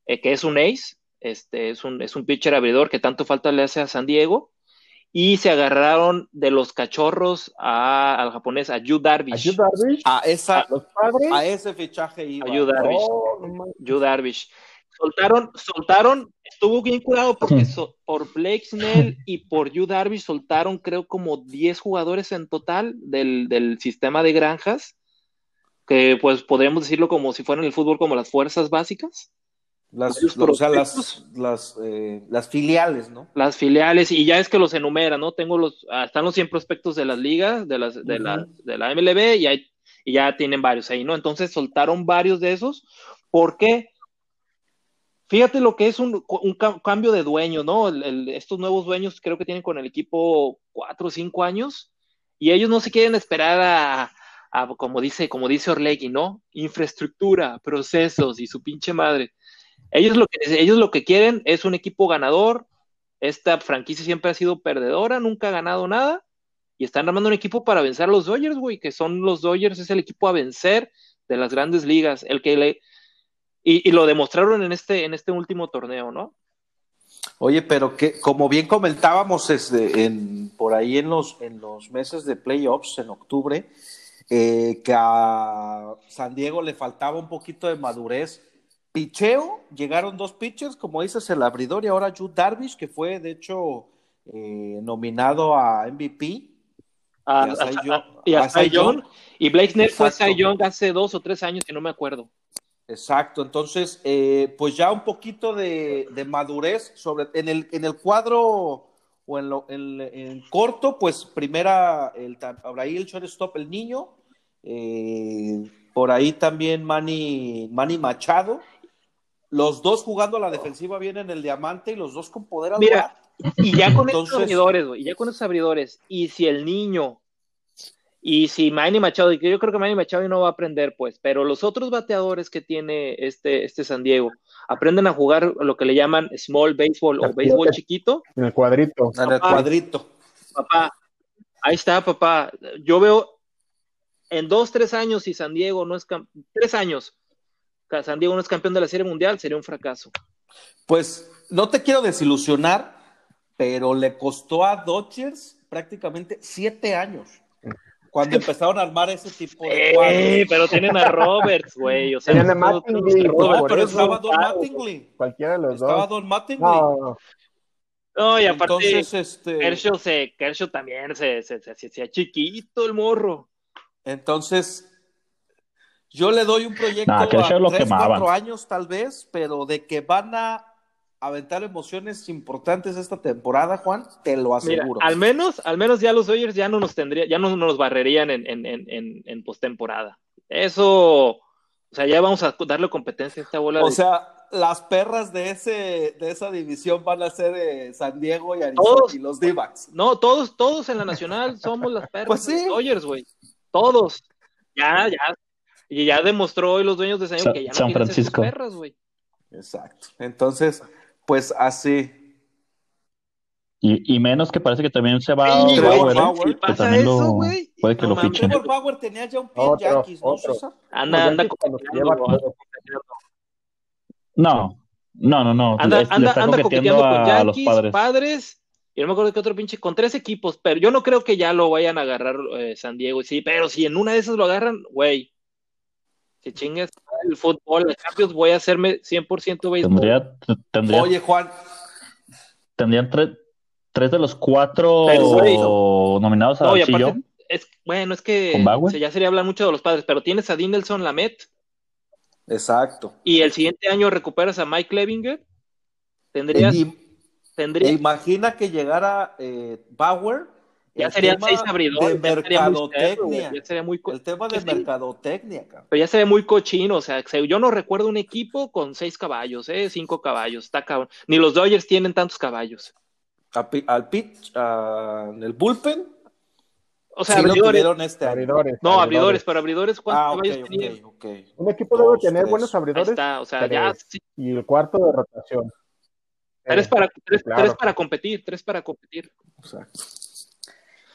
eh, que es un ace, este, es un, es un pitcher abridor que tanto falta le hace a San Diego, y se agarraron de los cachorros a- al japonés, a Yu ¿A Darvish. Yu Darvish? A, esa, ¿Los padres? a ese fichaje iba. A Yu Darvish. Oh, no mames. Yu Darvish. Soltaron, soltaron, estuvo bien curado porque so- por Blake Snell y por Yu Darvish soltaron creo como 10 jugadores en total del, del sistema de granjas, que pues podríamos decirlo como si fueran el fútbol como las fuerzas básicas, Las, o sea, prospectos. las, las, eh, las filiales, ¿no? las filiales, y ya es que los enumera, ¿no? Tengo los, ah, están los 100 prospectos de las ligas, de, las, de, la, de la MLB, y, hay, y ya tienen varios ahí, ¿no? Entonces soltaron varios de esos. ¿Por qué? Fíjate lo que es un, un ca- cambio de dueño, ¿no? El- el- estos nuevos dueños creo que tienen con el equipo cuatro o cinco años y ellos no se quieren esperar a, a, como dice, como dice Orlegui, ¿no? Infraestructura, procesos y su pinche madre. Ellos lo que, ellos lo que quieren es un equipo ganador. Esta franquicia siempre ha sido perdedora, nunca ha ganado nada y están armando un equipo para vencer a los Dodgers, güey, que son los Dodgers, es el equipo a vencer de las grandes ligas, el que le y, lo demostraron en este, en este último torneo, ¿no? Oye, pero que como bien comentábamos este, en, por ahí en los, en los meses de playoffs, en octubre, eh, que a San Diego le faltaba un poquito de madurez. Picheo, llegaron dos pitchers, como dices, el abridor y ahora Yu Darvish, que fue de hecho eh, nominado a MVP. A, Y a Cy a- Young. y a A Cy Cy Young. Young. Y Blake Snell fue. Cy Young hace dos o tres años, si no me acuerdo. Exacto, entonces, eh, pues ya un poquito de, de madurez sobre en el, en el cuadro o en, lo, en, en corto, pues primera, el, ahí el shortstop, el niño, eh, por ahí también Manny, Manny Machado, los dos jugando a la defensiva bien en el diamante y los dos con poder al Mira. Y ya con esos abridores, güey, y ya con esos abridores, y si el niño, y si Manny Machado, y que yo creo que Manny Machado no va a aprender, pues, pero los otros bateadores que tiene este, este San Diego aprenden a jugar lo que le llaman small baseball o béisbol chiquito, En el cuadrito. En el Papá. cuadrito. papá, ahí está, papá. Yo veo en dos, tres años, si San Diego no es tres años, San Diego no es campeón de la Serie Mundial, sería un fracaso. Pues no te quiero desilusionar, pero le costó a Dodgers prácticamente siete años cuando empezaron a armar ese tipo de Eh, pero tienen a Roberts, güey. O sea, Tienen a Mattingly, Roberts. pero eso. estaba Don Mattingly. Cualquiera de los Estaba dos. Don Mattingly. No, no. No, y aparte, Entonces, este, Kershaw, se, Kershaw también se, se, se, se hacía chiquito el morro. entonces, yo le doy un proyecto Nah, que a lo tres, cuatro años tal vez, pero de que van a aventar emociones importantes esta temporada, Juan, te lo Mira, aseguro. al menos, al menos ya los Dodgers ya no nos tendría, ya no nos barrerían en, en, en, en, en postemporada. Eso, o sea, ya vamos a darle competencia a esta bola O de sea, las perras de ese de esa división van a ser eh, San Diego y Arizona Todos. y los D-backs. No, todos, todos en la nacional somos las perras Pues sí. de los Dodgers, güey. Todos. Ya, ya. Y ya demostró hoy los dueños de San Diego Sa- que ya no San Francisco. perras, güey. Exacto. Entonces, pues así. Y, y menos que parece que también se va Sí, Bauer, ¿eh? Bauer. Si que pasa también eso, lo, puede que no lo fichen. Trevor Bauer tenía ya un Otro, Yankees, ¿no, otro. César? Anda, anda lleva todo. No, no, no, no. Anda, anda, está anda coqueteando con a los Yankees, padres. padres. y no me acuerdo qué otro pinche, con tres equipos, pero yo no creo que ya lo vayan a agarrar eh, San Diego, sí, pero si en una de esas lo agarran, güey, que chingues el fútbol, el Champions, voy a hacerme 100% béisbol. Tendría, tendría, Oye, Juan, tendrían tres, tres de los cuatro Pero, nominados No, al y aparte, es, bueno, es que se- ya sería hablar mucho de los padres, pero tienes a Dinelson Lamet exacto. y el siguiente año recuperas a Mike Levinger, tendrías, Y- tendrías imagina que llegara eh, Bauer. Ya el serían seis abridores, De ya sería muy cerdo, mercadotecnia. ya sería muy co- El tema de mercadotecnia, cabrón. Pero ya se ve muy cochino, o sea, se- yo no recuerdo un equipo con seis caballos, ¿eh? Cinco caballos, está cabrón. Ni los Dodgers tienen tantos caballos. A Al pitch, en el bullpen, O sea, sí abridores. este. Abridores. No, abridores, pero abridores, ¿cuántos Ah, ok, caballos tenían? ok, ok. Un equipo debe tener tres. buenos Ahí abridores está, o sea, Tres. ya sí, y el cuarto de rotación. tres Eh, para, tres, claro. tres para competir, tres para competir. Exacto.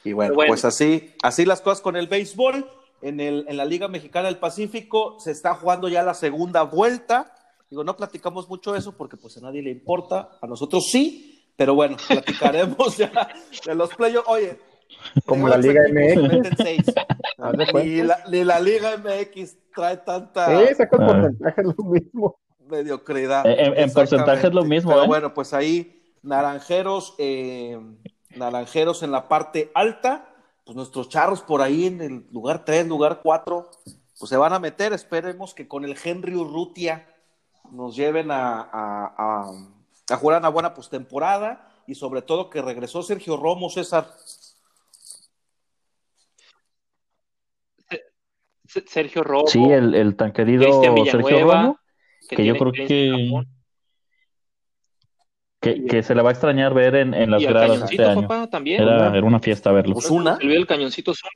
Y bueno, pues así, así las cosas con el béisbol. En, el, en la Liga Mexicana del Pacífico se está jugando ya la segunda vuelta. Digo, no platicamos mucho de eso porque pues a nadie le importa, a nosotros sí, pero bueno, platicaremos ya de los playoffs. Oye, Como la Liga MX. Ni la, ni la Liga MX trae tanta Sí, saca el Ah. porcentaje, es lo mismo. mediocridad. Eh, en- en porcentaje es lo mismo, Pero ¿eh? bueno, pues ahí, naranjeros, eh, naranjeros en la parte alta, pues nuestros charros por ahí en el lugar 3, lugar 4, pues se van a meter. Esperemos que con el Henry Urrutia nos lleven a, a, a, a jugar una buena postemporada y sobre todo que regresó Sergio Romo, César. Se- Sergio Rojo, Sí, el, el tan querido Sergio Romo, que yo creo que, Japón. Que, que se le va a extrañar ver en, en las gradas este año. papá, también. Era, era una fiesta verlo. Osuna. El cañoncito Osuna.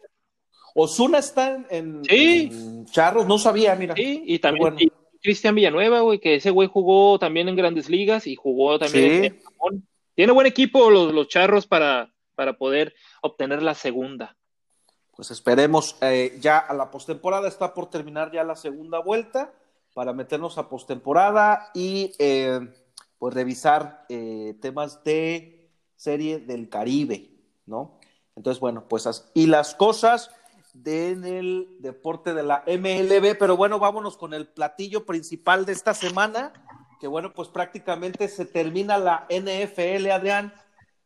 Osuna está en, en- Sí. en charros, no sabía, mira. Sí, y también Bueno. y Cristian Villanueva, güey, que ese güey jugó también en grandes ligas y jugó también Sí. en Japón. Tiene buen equipo los, los charros para, para poder obtener la segunda. Pues esperemos, eh, ya a la postemporada está por terminar ya la segunda vuelta para meternos a postemporada y eh, pues revisar eh, temas de serie del Caribe, ¿no? Entonces, bueno, pues y las cosas de- en el deporte de la MLB, pero bueno, vámonos con el platillo principal de esta semana, que bueno, pues prácticamente se termina la NFL, Adrián,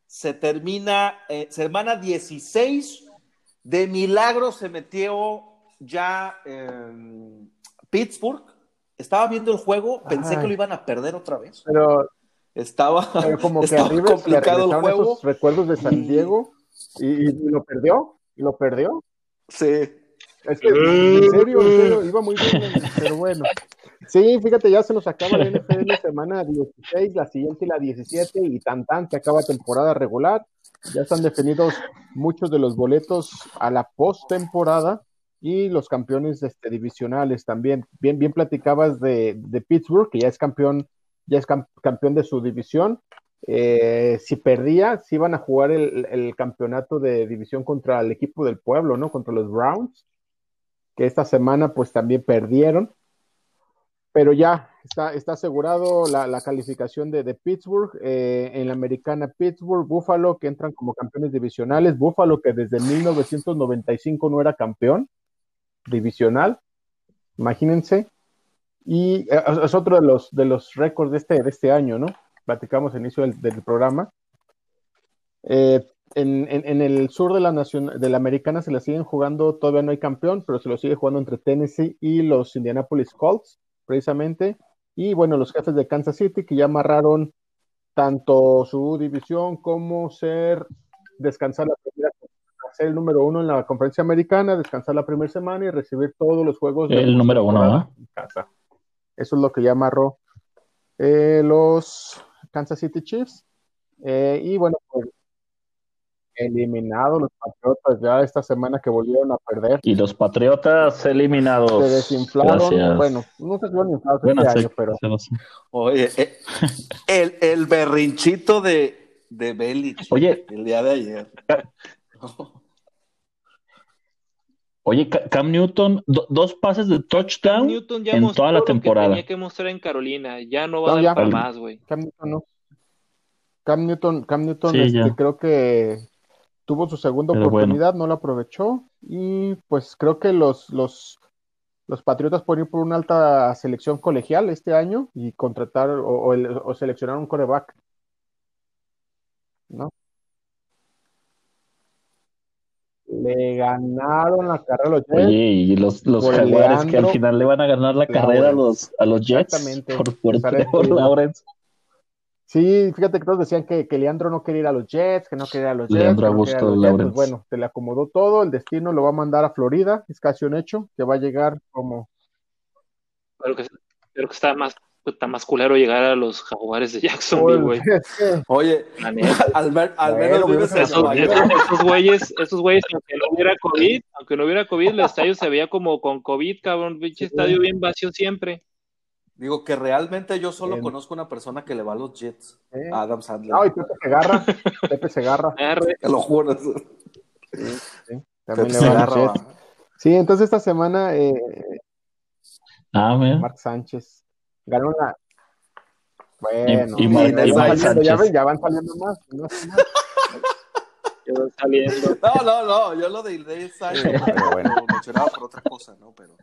se termina eh, semana 16 de milagro se metió ya en Pittsburgh. Estaba viendo el juego, pensé Ay. que lo iban a perder otra vez. Pero, Estaba, pero como que estaba arriba le complicado el juego. esos recuerdos de San y- Diego y, y lo perdió. Y lo perdió. Sí. Es que, en serio, en serio, iba muy bien, pero bueno. Sí, fíjate, ya se nos acaba la NFL semana 16, la siguiente y la 17, y tan tan se acaba temporada regular. Ya están definidos muchos de los boletos a la postemporada y los campeones este, divisionales también. Bien, bien platicabas de, de Pittsburgh, que ya es campeón, ya es cam- campeón de su división. Eh, si perdía, si iban a jugar el, el campeonato de división contra el equipo del pueblo, ¿no? Contra los Browns que esta semana pues también perdieron. pero ya está, está asegurado la, la calificación de, de Pittsburgh, eh, en la americana Pittsburgh, Buffalo, que entran como campeones divisionales, Buffalo que desde 1995 no era campeón divisional, imagínense, y eh, es otro de los, de los récords de este, de este año, ¿no? Platicamos al inicio del, programa. Eh, en, en- en el sur de la, nacion- de la americana se la siguen jugando, todavía no hay campeón, pero se lo sigue jugando entre Tennessee y los Indianapolis Colts, precisamente. Y bueno, los jefes de Kansas City que ya amarraron tanto su división como ser descansar la primera ser el número uno en la conferencia americana, descansar la primera semana y recibir todos los juegos de El número uno, postemporada en casa. Eso es lo que ya amarró eh, los Kansas City Chiefs. Eh, y bueno, pues eliminados los Patriotas ya esta semana que volvieron a perder. Y los Patriotas eliminados. Se desinflaron. Gracias. Bueno, no se fueron inflados Bueno, este sí, año, pero Oye, eh, el, el berrinchito de, de Belichick Oye. el día de ayer. Oye, Ca- Cam Newton, do- dos pases de touchdown Newton ya en mostró toda la lo que temporada. tenía que mostrar en Carolina. Ya no va a dar para más, güey. Cam Newton no. Cam Newton, Cam Newton Sí, este, creo que tuvo su segunda Pero bueno. oportunidad, no la aprovechó y pues creo que los, los, los Patriotas pueden ir por una alta selección colegial este año y contratar o, o el- o seleccionar un coreback. ¿No? Le ganaron la carrera a los Jets. Oye, y los, los Por Jaguares que al Leandro final le van a ganar la carrera a los, a los Jets Exactamente. por, por Trevor escrito. Lawrence. Sí, fíjate que todos decían que, que Leandro no quería ir a los Jets, que no quería ir a los Jets, Leandro no Augusto Jets. Lawrence. Pues bueno, se le acomodó todo, el destino lo va a mandar a Florida, es casi un hecho, que va a llegar como Pero que, pero que está más, está más culero llegar a los jaguares de Jacksonville, güey. Oye, al, ver- al menos güey, vives en Esos, güeyes, esos güeyes, aunque no hubiera COVID, aunque no hubiera COVID, el estadio se veía como con COVID, cabrón, pinche estadio bien vacío siempre. Digo que realmente yo solo En- conozco una persona que le va a los Jets. Eh. Adam Sandler. No, y Pepe Segarra, Pepe Segarra. Te lo juro. también Pepe le va a los Jets. Sí, entonces esta semana eh, Ah. Mark Sánchez ganó una. Bueno, Y- y Mar- ya, y van Mike saliendo, ya, ven, ya van saliendo más. no hace más. Ya van saliendo. No, no, no, yo lo de Ildey Sánchez pero bueno. lo mencionaba por otra cosa, ¿no? Pero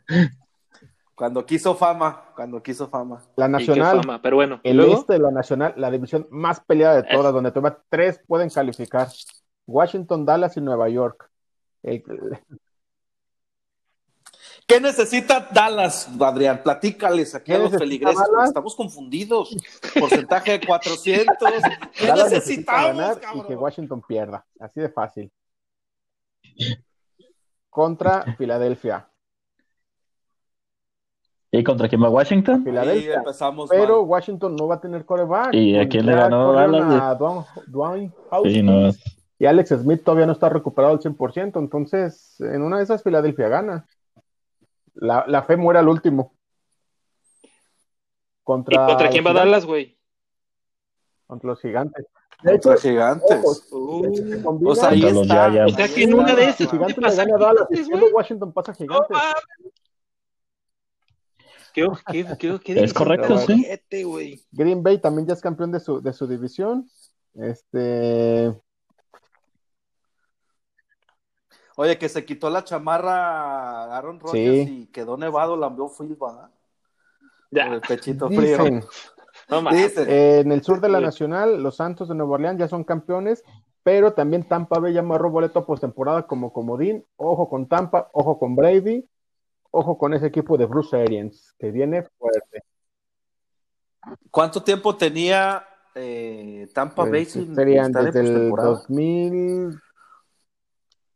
cuando quiso fama, cuando quiso fama. La nacional, fama. Pero bueno, el luego, este de la nacional, la división más peleada de todas, donde todavía tres pueden calificar. Washington, Dallas y Nueva York. El- ¿Qué necesita Dallas, Adrián? Platícales aquí ¿Qué a los feligreses, porque estamos confundidos. Porcentaje de 400. ¿Qué Dallas necesita necesitamos, ganar y cabrón? que Washington pierda. Así de fácil. Contra Filadelfia. ¿Y contra quién va Washington? Filadelfia. empezamos Pero mal. Washington no va a tener coreback. ¿Y a quién le ganó Dallas? A Dwayne, Dwayne. Sí, no. Y Alex Smith todavía no está recuperado al 100%. Entonces, en una de esas, Filadelfia gana. La, la fe muere al último. ¿y Contra, contra quién va los Dallas, güey? Contra los gigantes. De hecho, Contra gigantes. ojos, Uh. O sea, ahí Contra está. O sea que en una de esas, Si ¿qué Gigantes te le pasa? gana a? Washington pasa a No Gigantes. ¿Qué, qué, qué, qué Es correcto, sí. Green Bay también ya es campeón de su, de su división. Este, Oye, que se quitó la chamarra Aaron Rodgers y quedó nevado, lambió Phil, ¿verdad? Ya. Con el pechito frío. No en el sur de la Nacional, los Santos de Nueva Orleans ya son campeones, pero también Tampa Bay ya amarró boleto postemporada como comodín. Ojo con Tampa, ojo con Brady, ojo con ese equipo de Bruce Arians, que viene fuerte. ¿Cuánto tiempo tenía eh, Tampa pues, Bay sin estar desde el 2000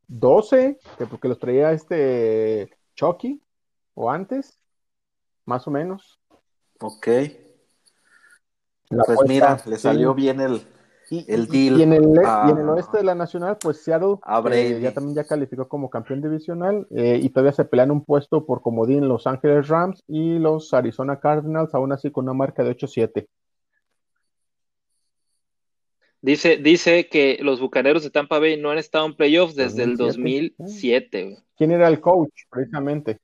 12, que porque los traía este Chucky o antes, más o menos. Ok. Pues mira, le salió bien el, el deal. E, y en el, oeste de la nacional, pues Seattle eh, ya también ya calificó como campeón divisional eh, y todavía se pelean un puesto por comodín Los Ángeles Rams y los Arizona Cardinals, aún así con una marca de 8-7. Dice, dice que los bucaneros de Tampa Bay no han estado en playoffs desde el 2007. 2007, güey. ¿Quién era el coach, precisamente?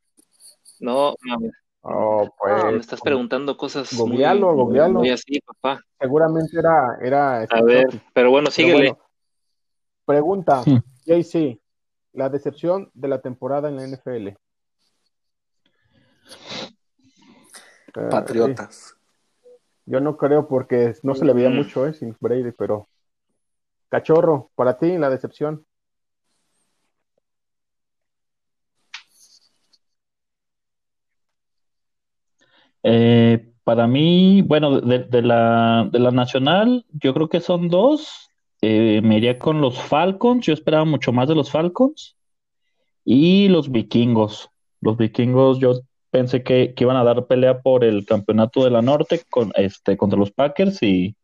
No mames. Oh, pues. Ah, me estás preguntando cosas muy, Googlealo, muy- googlealo. muy así, papá. Seguramente era. era A ver, pero bueno, Pero síguele. bueno, pregunta, Hmm. JC, la decepción de la temporada en la NFL. Eh, Patriotas. Yo no creo porque no se le veía Mm. mucho, eh, sin Brady, pero. Cachorro, para ti la decepción. Eh, para mí, bueno, de, de la, de la nacional, yo creo que son dos. Eh, me iría con los Falcons. Yo esperaba mucho más de los Falcons. Y los vikingos. Los vikingos, yo pensé que, que iban a dar pelea por el campeonato de la norte con, este, contra los Packers y,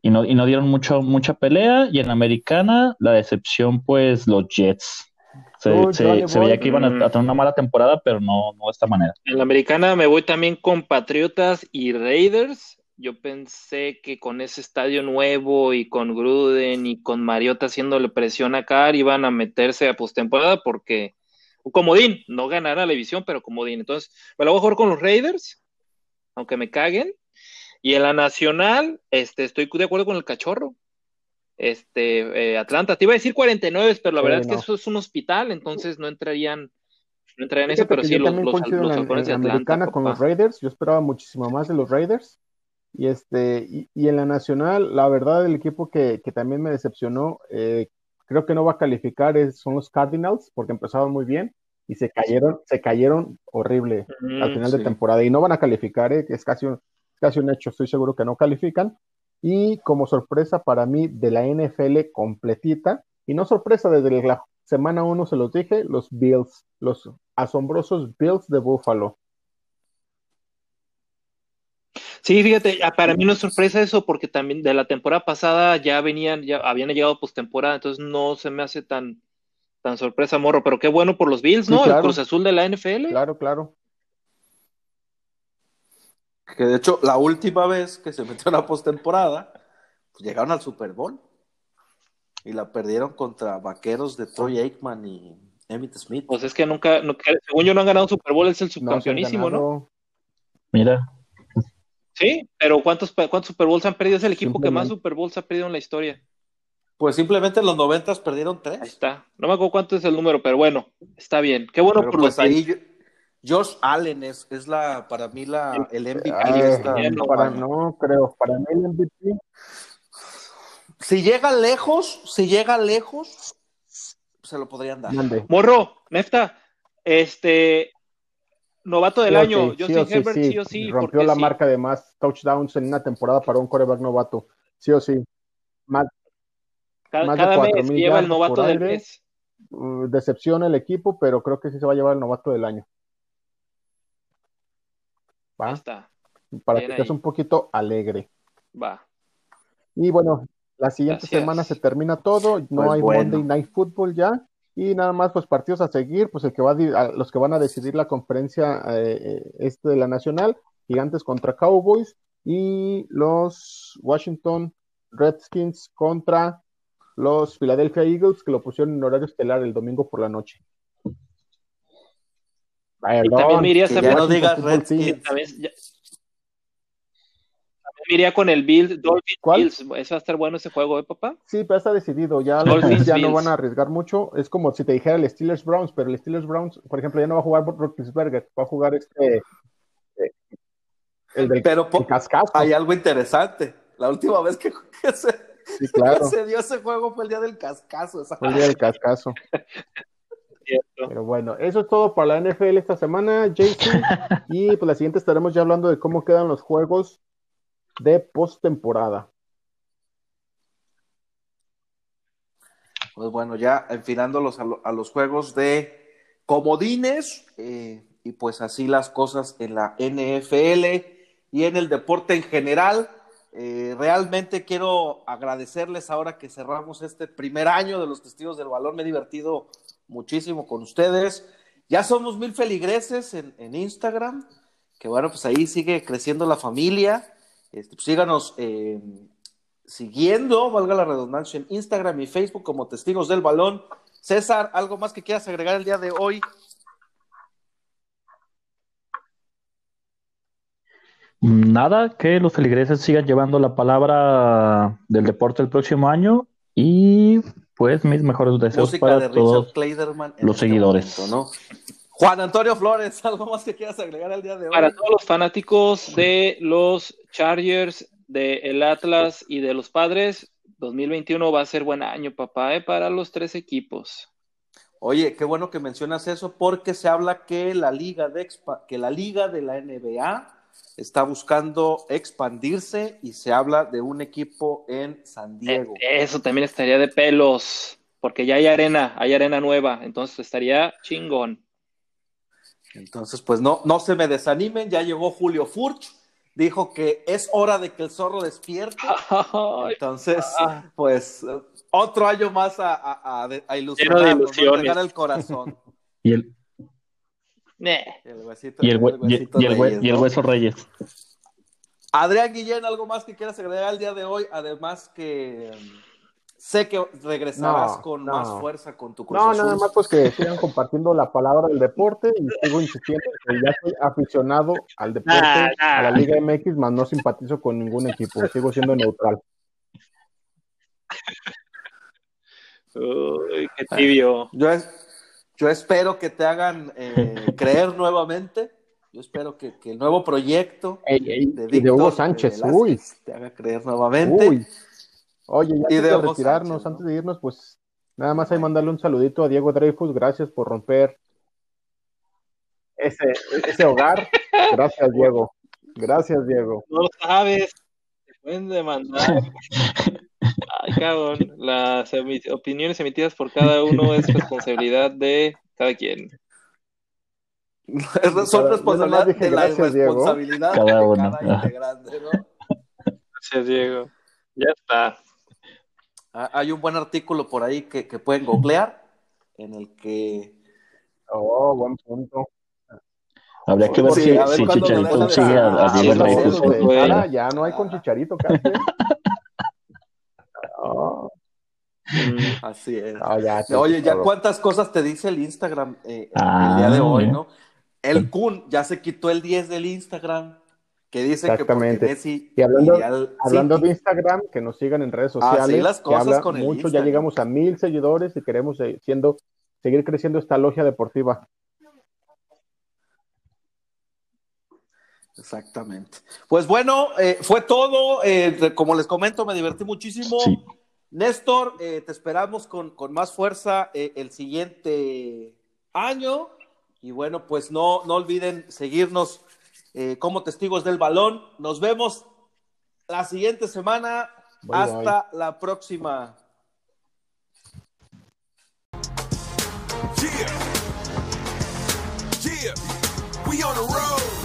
y, no, y no dieron mucho, mucha pelea. Y en la americana, la decepción, pues los Jets. Se, Uy, se- Johnny se veía que iban a, a tener una mala temporada, pero no, no de esta manera. En la americana me voy también con Patriotas y Raiders. Yo pensé que con ese estadio nuevo y con Gruden y con Mariota haciéndole presión a Carr iban a meterse a postemporada porque un comodín, no ganará la división, pero comodín. Entonces, me la voy a jugar con los Raiders, aunque me caguen. Y en la nacional, este, estoy de acuerdo con el cachorro. Este, eh, Atlanta, te iba a decir 49, pero la Sí, verdad es que eso es un hospital, entonces no entrarían, no entrarían en eso, pero que sí, yo los, también los, coincido los en la, halcones en de la Atlanta, americana con papá. los Raiders. Yo esperaba muchísimo más de los Raiders. Y este, y, y en la nacional, la verdad, el equipo que, que también me decepcionó, eh, creo que no va a calificar, es- son los Cardinals, porque empezaron muy bien y se cayeron, se cayeron horrible al Mm, final sí. de temporada y no van a calificar, eh, es casi un, casi un hecho, estoy seguro que no califican. Y como sorpresa para mí de la NFL completita, y no sorpresa desde la semana uno se los dije, los Bills, los asombrosos Bills de Buffalo. Sí, fíjate, ah, para mí no es sorpresa eso, porque también de la temporada pasada ya venían, ya habían llegado postemporada, entonces no se me hace tan, tan sorpresa, morro, pero qué bueno por los Bills, Sí, ¿no? claro. El Cruz Azul de la NFL. Claro, claro. Que de hecho, la última vez que se metió en la postemporada, pues llegaron al Super Bowl. Y la perdieron contra vaqueros de Troy Aikman y Emmitt Smith. Pues es que nunca, nunca- según yo no han ganado Super Bowl, es el subcampeonísimo, ¿no? Mira, Sí, pero ¿cuántos, cuántos Super Bowls han perdido? Es el equipo que más. Super Bowls ha perdido en la historia. Pues simplemente en los noventas perdieron Ahí tres. está. No me acuerdo cuánto es el número, pero bueno, está bien. Qué bueno Pero por pues los ahí yo- Josh Allen es, es la, para mí la, el MVP Ay, esta ya no, para, no creo, para mí el MVP, Si llega lejos, si llega lejos, se lo podrían dar. Morro, Nefta, este novato del Sí año, sí, Justin sí o sí, Herbert, sí. sí o sí, Rompió la sí. marca de más touchdowns en una temporada para un coreback novato. Sí o sí. Más, Cada, más de cada mes 4,000 lleva el yardas novato del aire. mes. uh, decepciona el equipo, pero creo que sí se va a llevar el novato del año. Ahí ¿Va? está, Para bien que estés un poquito alegre. va. Y bueno, la siguiente Gracias. semana se termina todo, no Pues hay bueno. Monday Night Football ya, y nada más pues partidos a seguir, pues el que va a, los que van a decidir la conferencia eh, eh, este de la Nacional, Gigantes contra Cowboys, y los Washington Redskins contra los Philadelphia Eagles, que lo pusieron en horario estelar el domingo por la noche. Y también me iría que a ya no digas. Redskins. También, ya- también me iría con el Bills, Dolphins ¿Cuál? Bills. Eso va a estar bueno ese juego, ¿eh, papá? Sí, pero está decidido. Ya, Dolphins, Bills ya no van a arriesgar mucho. Es como si te dijera el Steelers Browns, pero el Steelers Browns, por ejemplo, ya no va a jugar Roethlisberger, va a jugar este. eh, el del Pero po- el cascazo. hay algo interesante. La última vez que, que se, Sí, claro. que se dio ese juego fue el día del cascazo. esa- Fue el día del cascazo. Cierto. Pero bueno, eso es todo para la NFL esta semana, JC. Y pues la siguiente estaremos ya hablando de cómo quedan los juegos de postemporada. Pues bueno, ya enfilándolos a, a los juegos de comodines, eh, y pues así las cosas en la NFL y en el deporte en general. Eh, realmente quiero agradecerles ahora que cerramos este primer año de los testigos del balón. Me he divertido muchísimo con ustedes. Ya somos mil feligreses en, en Instagram, que bueno, pues ahí sigue creciendo la familia. Este, pues síganos eh, siguiendo, valga la redundancia, en Instagram y Facebook como Testigos del Balón. César, ¿algo más que quieras agregar el día de hoy? Nada, que los feligreses sigan llevando la palabra del deporte el próximo año y pues mis mejores deseos Música para de todos. Richard los este seguidores. momento, ¿no? Juan Antonio Flores, ¿algo más que quieras agregar al día de hoy? Para todos los fanáticos de los Chargers, de el Atlas y de los Padres, 2021 va a ser buen año, papá, ¿eh? para los tres equipos. Oye, qué bueno que mencionas eso porque se habla que la liga de expa- que la liga de la NBA está buscando expandirse y se habla de un equipo en San Diego. Eh, Eso también estaría de pelos, porque ya hay arena, hay arena nueva, entonces estaría chingón. Entonces, pues no, no se me desanimen, ya llegó Julio Furch, dijo que es hora de que el zorro despierte. Entonces, ah. pues otro año más a, a, a, a el corazón. Y el. El huesito, y el, hue- y- huesito y el hue- Reyes, y el ¿no? hueso Reyes. Adrián Guillén, ¿algo más que quieras agregar al día de hoy? Además que sé que regresarás No, con no. más fuerza con tu Cruz No, Azul. nada más pues que sigan compartiendo la palabra del deporte y sigo insistiendo que ya soy aficionado al deporte, Nah, nah. a la Liga MX, más no simpatizo con ningún equipo, sigo siendo neutral. Uy, qué tibio. Yo, es- yo espero que te hagan eh, creer nuevamente. Yo espero que, que el nuevo proyecto Ey, ey, de, Hugo Sánchez, Velázquez uy, te haga creer nuevamente. uy. Oye, ya Y antes de retirarnos, Sánchez, ¿no? antes de irnos, pues nada más hay mandarle un saludito a Diego Dreyfus, gracias por romper ese, ese hogar. Gracias, Diego. Gracias, Diego. No lo sabes. Te pueden demandar. Ay, cabrón. Las opiniones emitidas por cada uno es responsabilidad de cada quien. Son responsabilidad dije de la gracias, Diego. responsabilidad Cada de uno, cada ajá. integrante, ¿no? Gracias, Diego. Ya está. Ah, Hay un buen artículo por ahí que, que pueden googlear en el que Oh, buen punto. Habría que ver Sí, si, ver si Chicharito dejan de- sigue a, a Ah, Diego sí, Dreyfus. sí, Pues, güey. ahora ya no hay con Chicharito casi. Oh, así es. no, ya, Oye, ya todo. cuántas cosas te dice el Instagram eh, Ah, el día de hoy. ¿no? El Kun ya se quitó el 10 del Instagram, que dice que porque. Messi Y hablando- al Hablando de Instagram, que nos sigan en redes Así sociales. las que cosas habla con el mucho, ya llegamos a mil seguidores y queremos eh, siendo, seguir creciendo esta logia deportiva. Exactamente. Pues bueno, eh, fue todo. eh, como les comento, me divertí muchísimo. Sí. Néstor, eh, te esperamos con, con más fuerza eh, el siguiente año. Y bueno, pues no, no olviden seguirnos eh, como testigos del balón. Nos vemos la siguiente semana. Bye, Hasta la próxima. Yeah. Yeah. We on the road.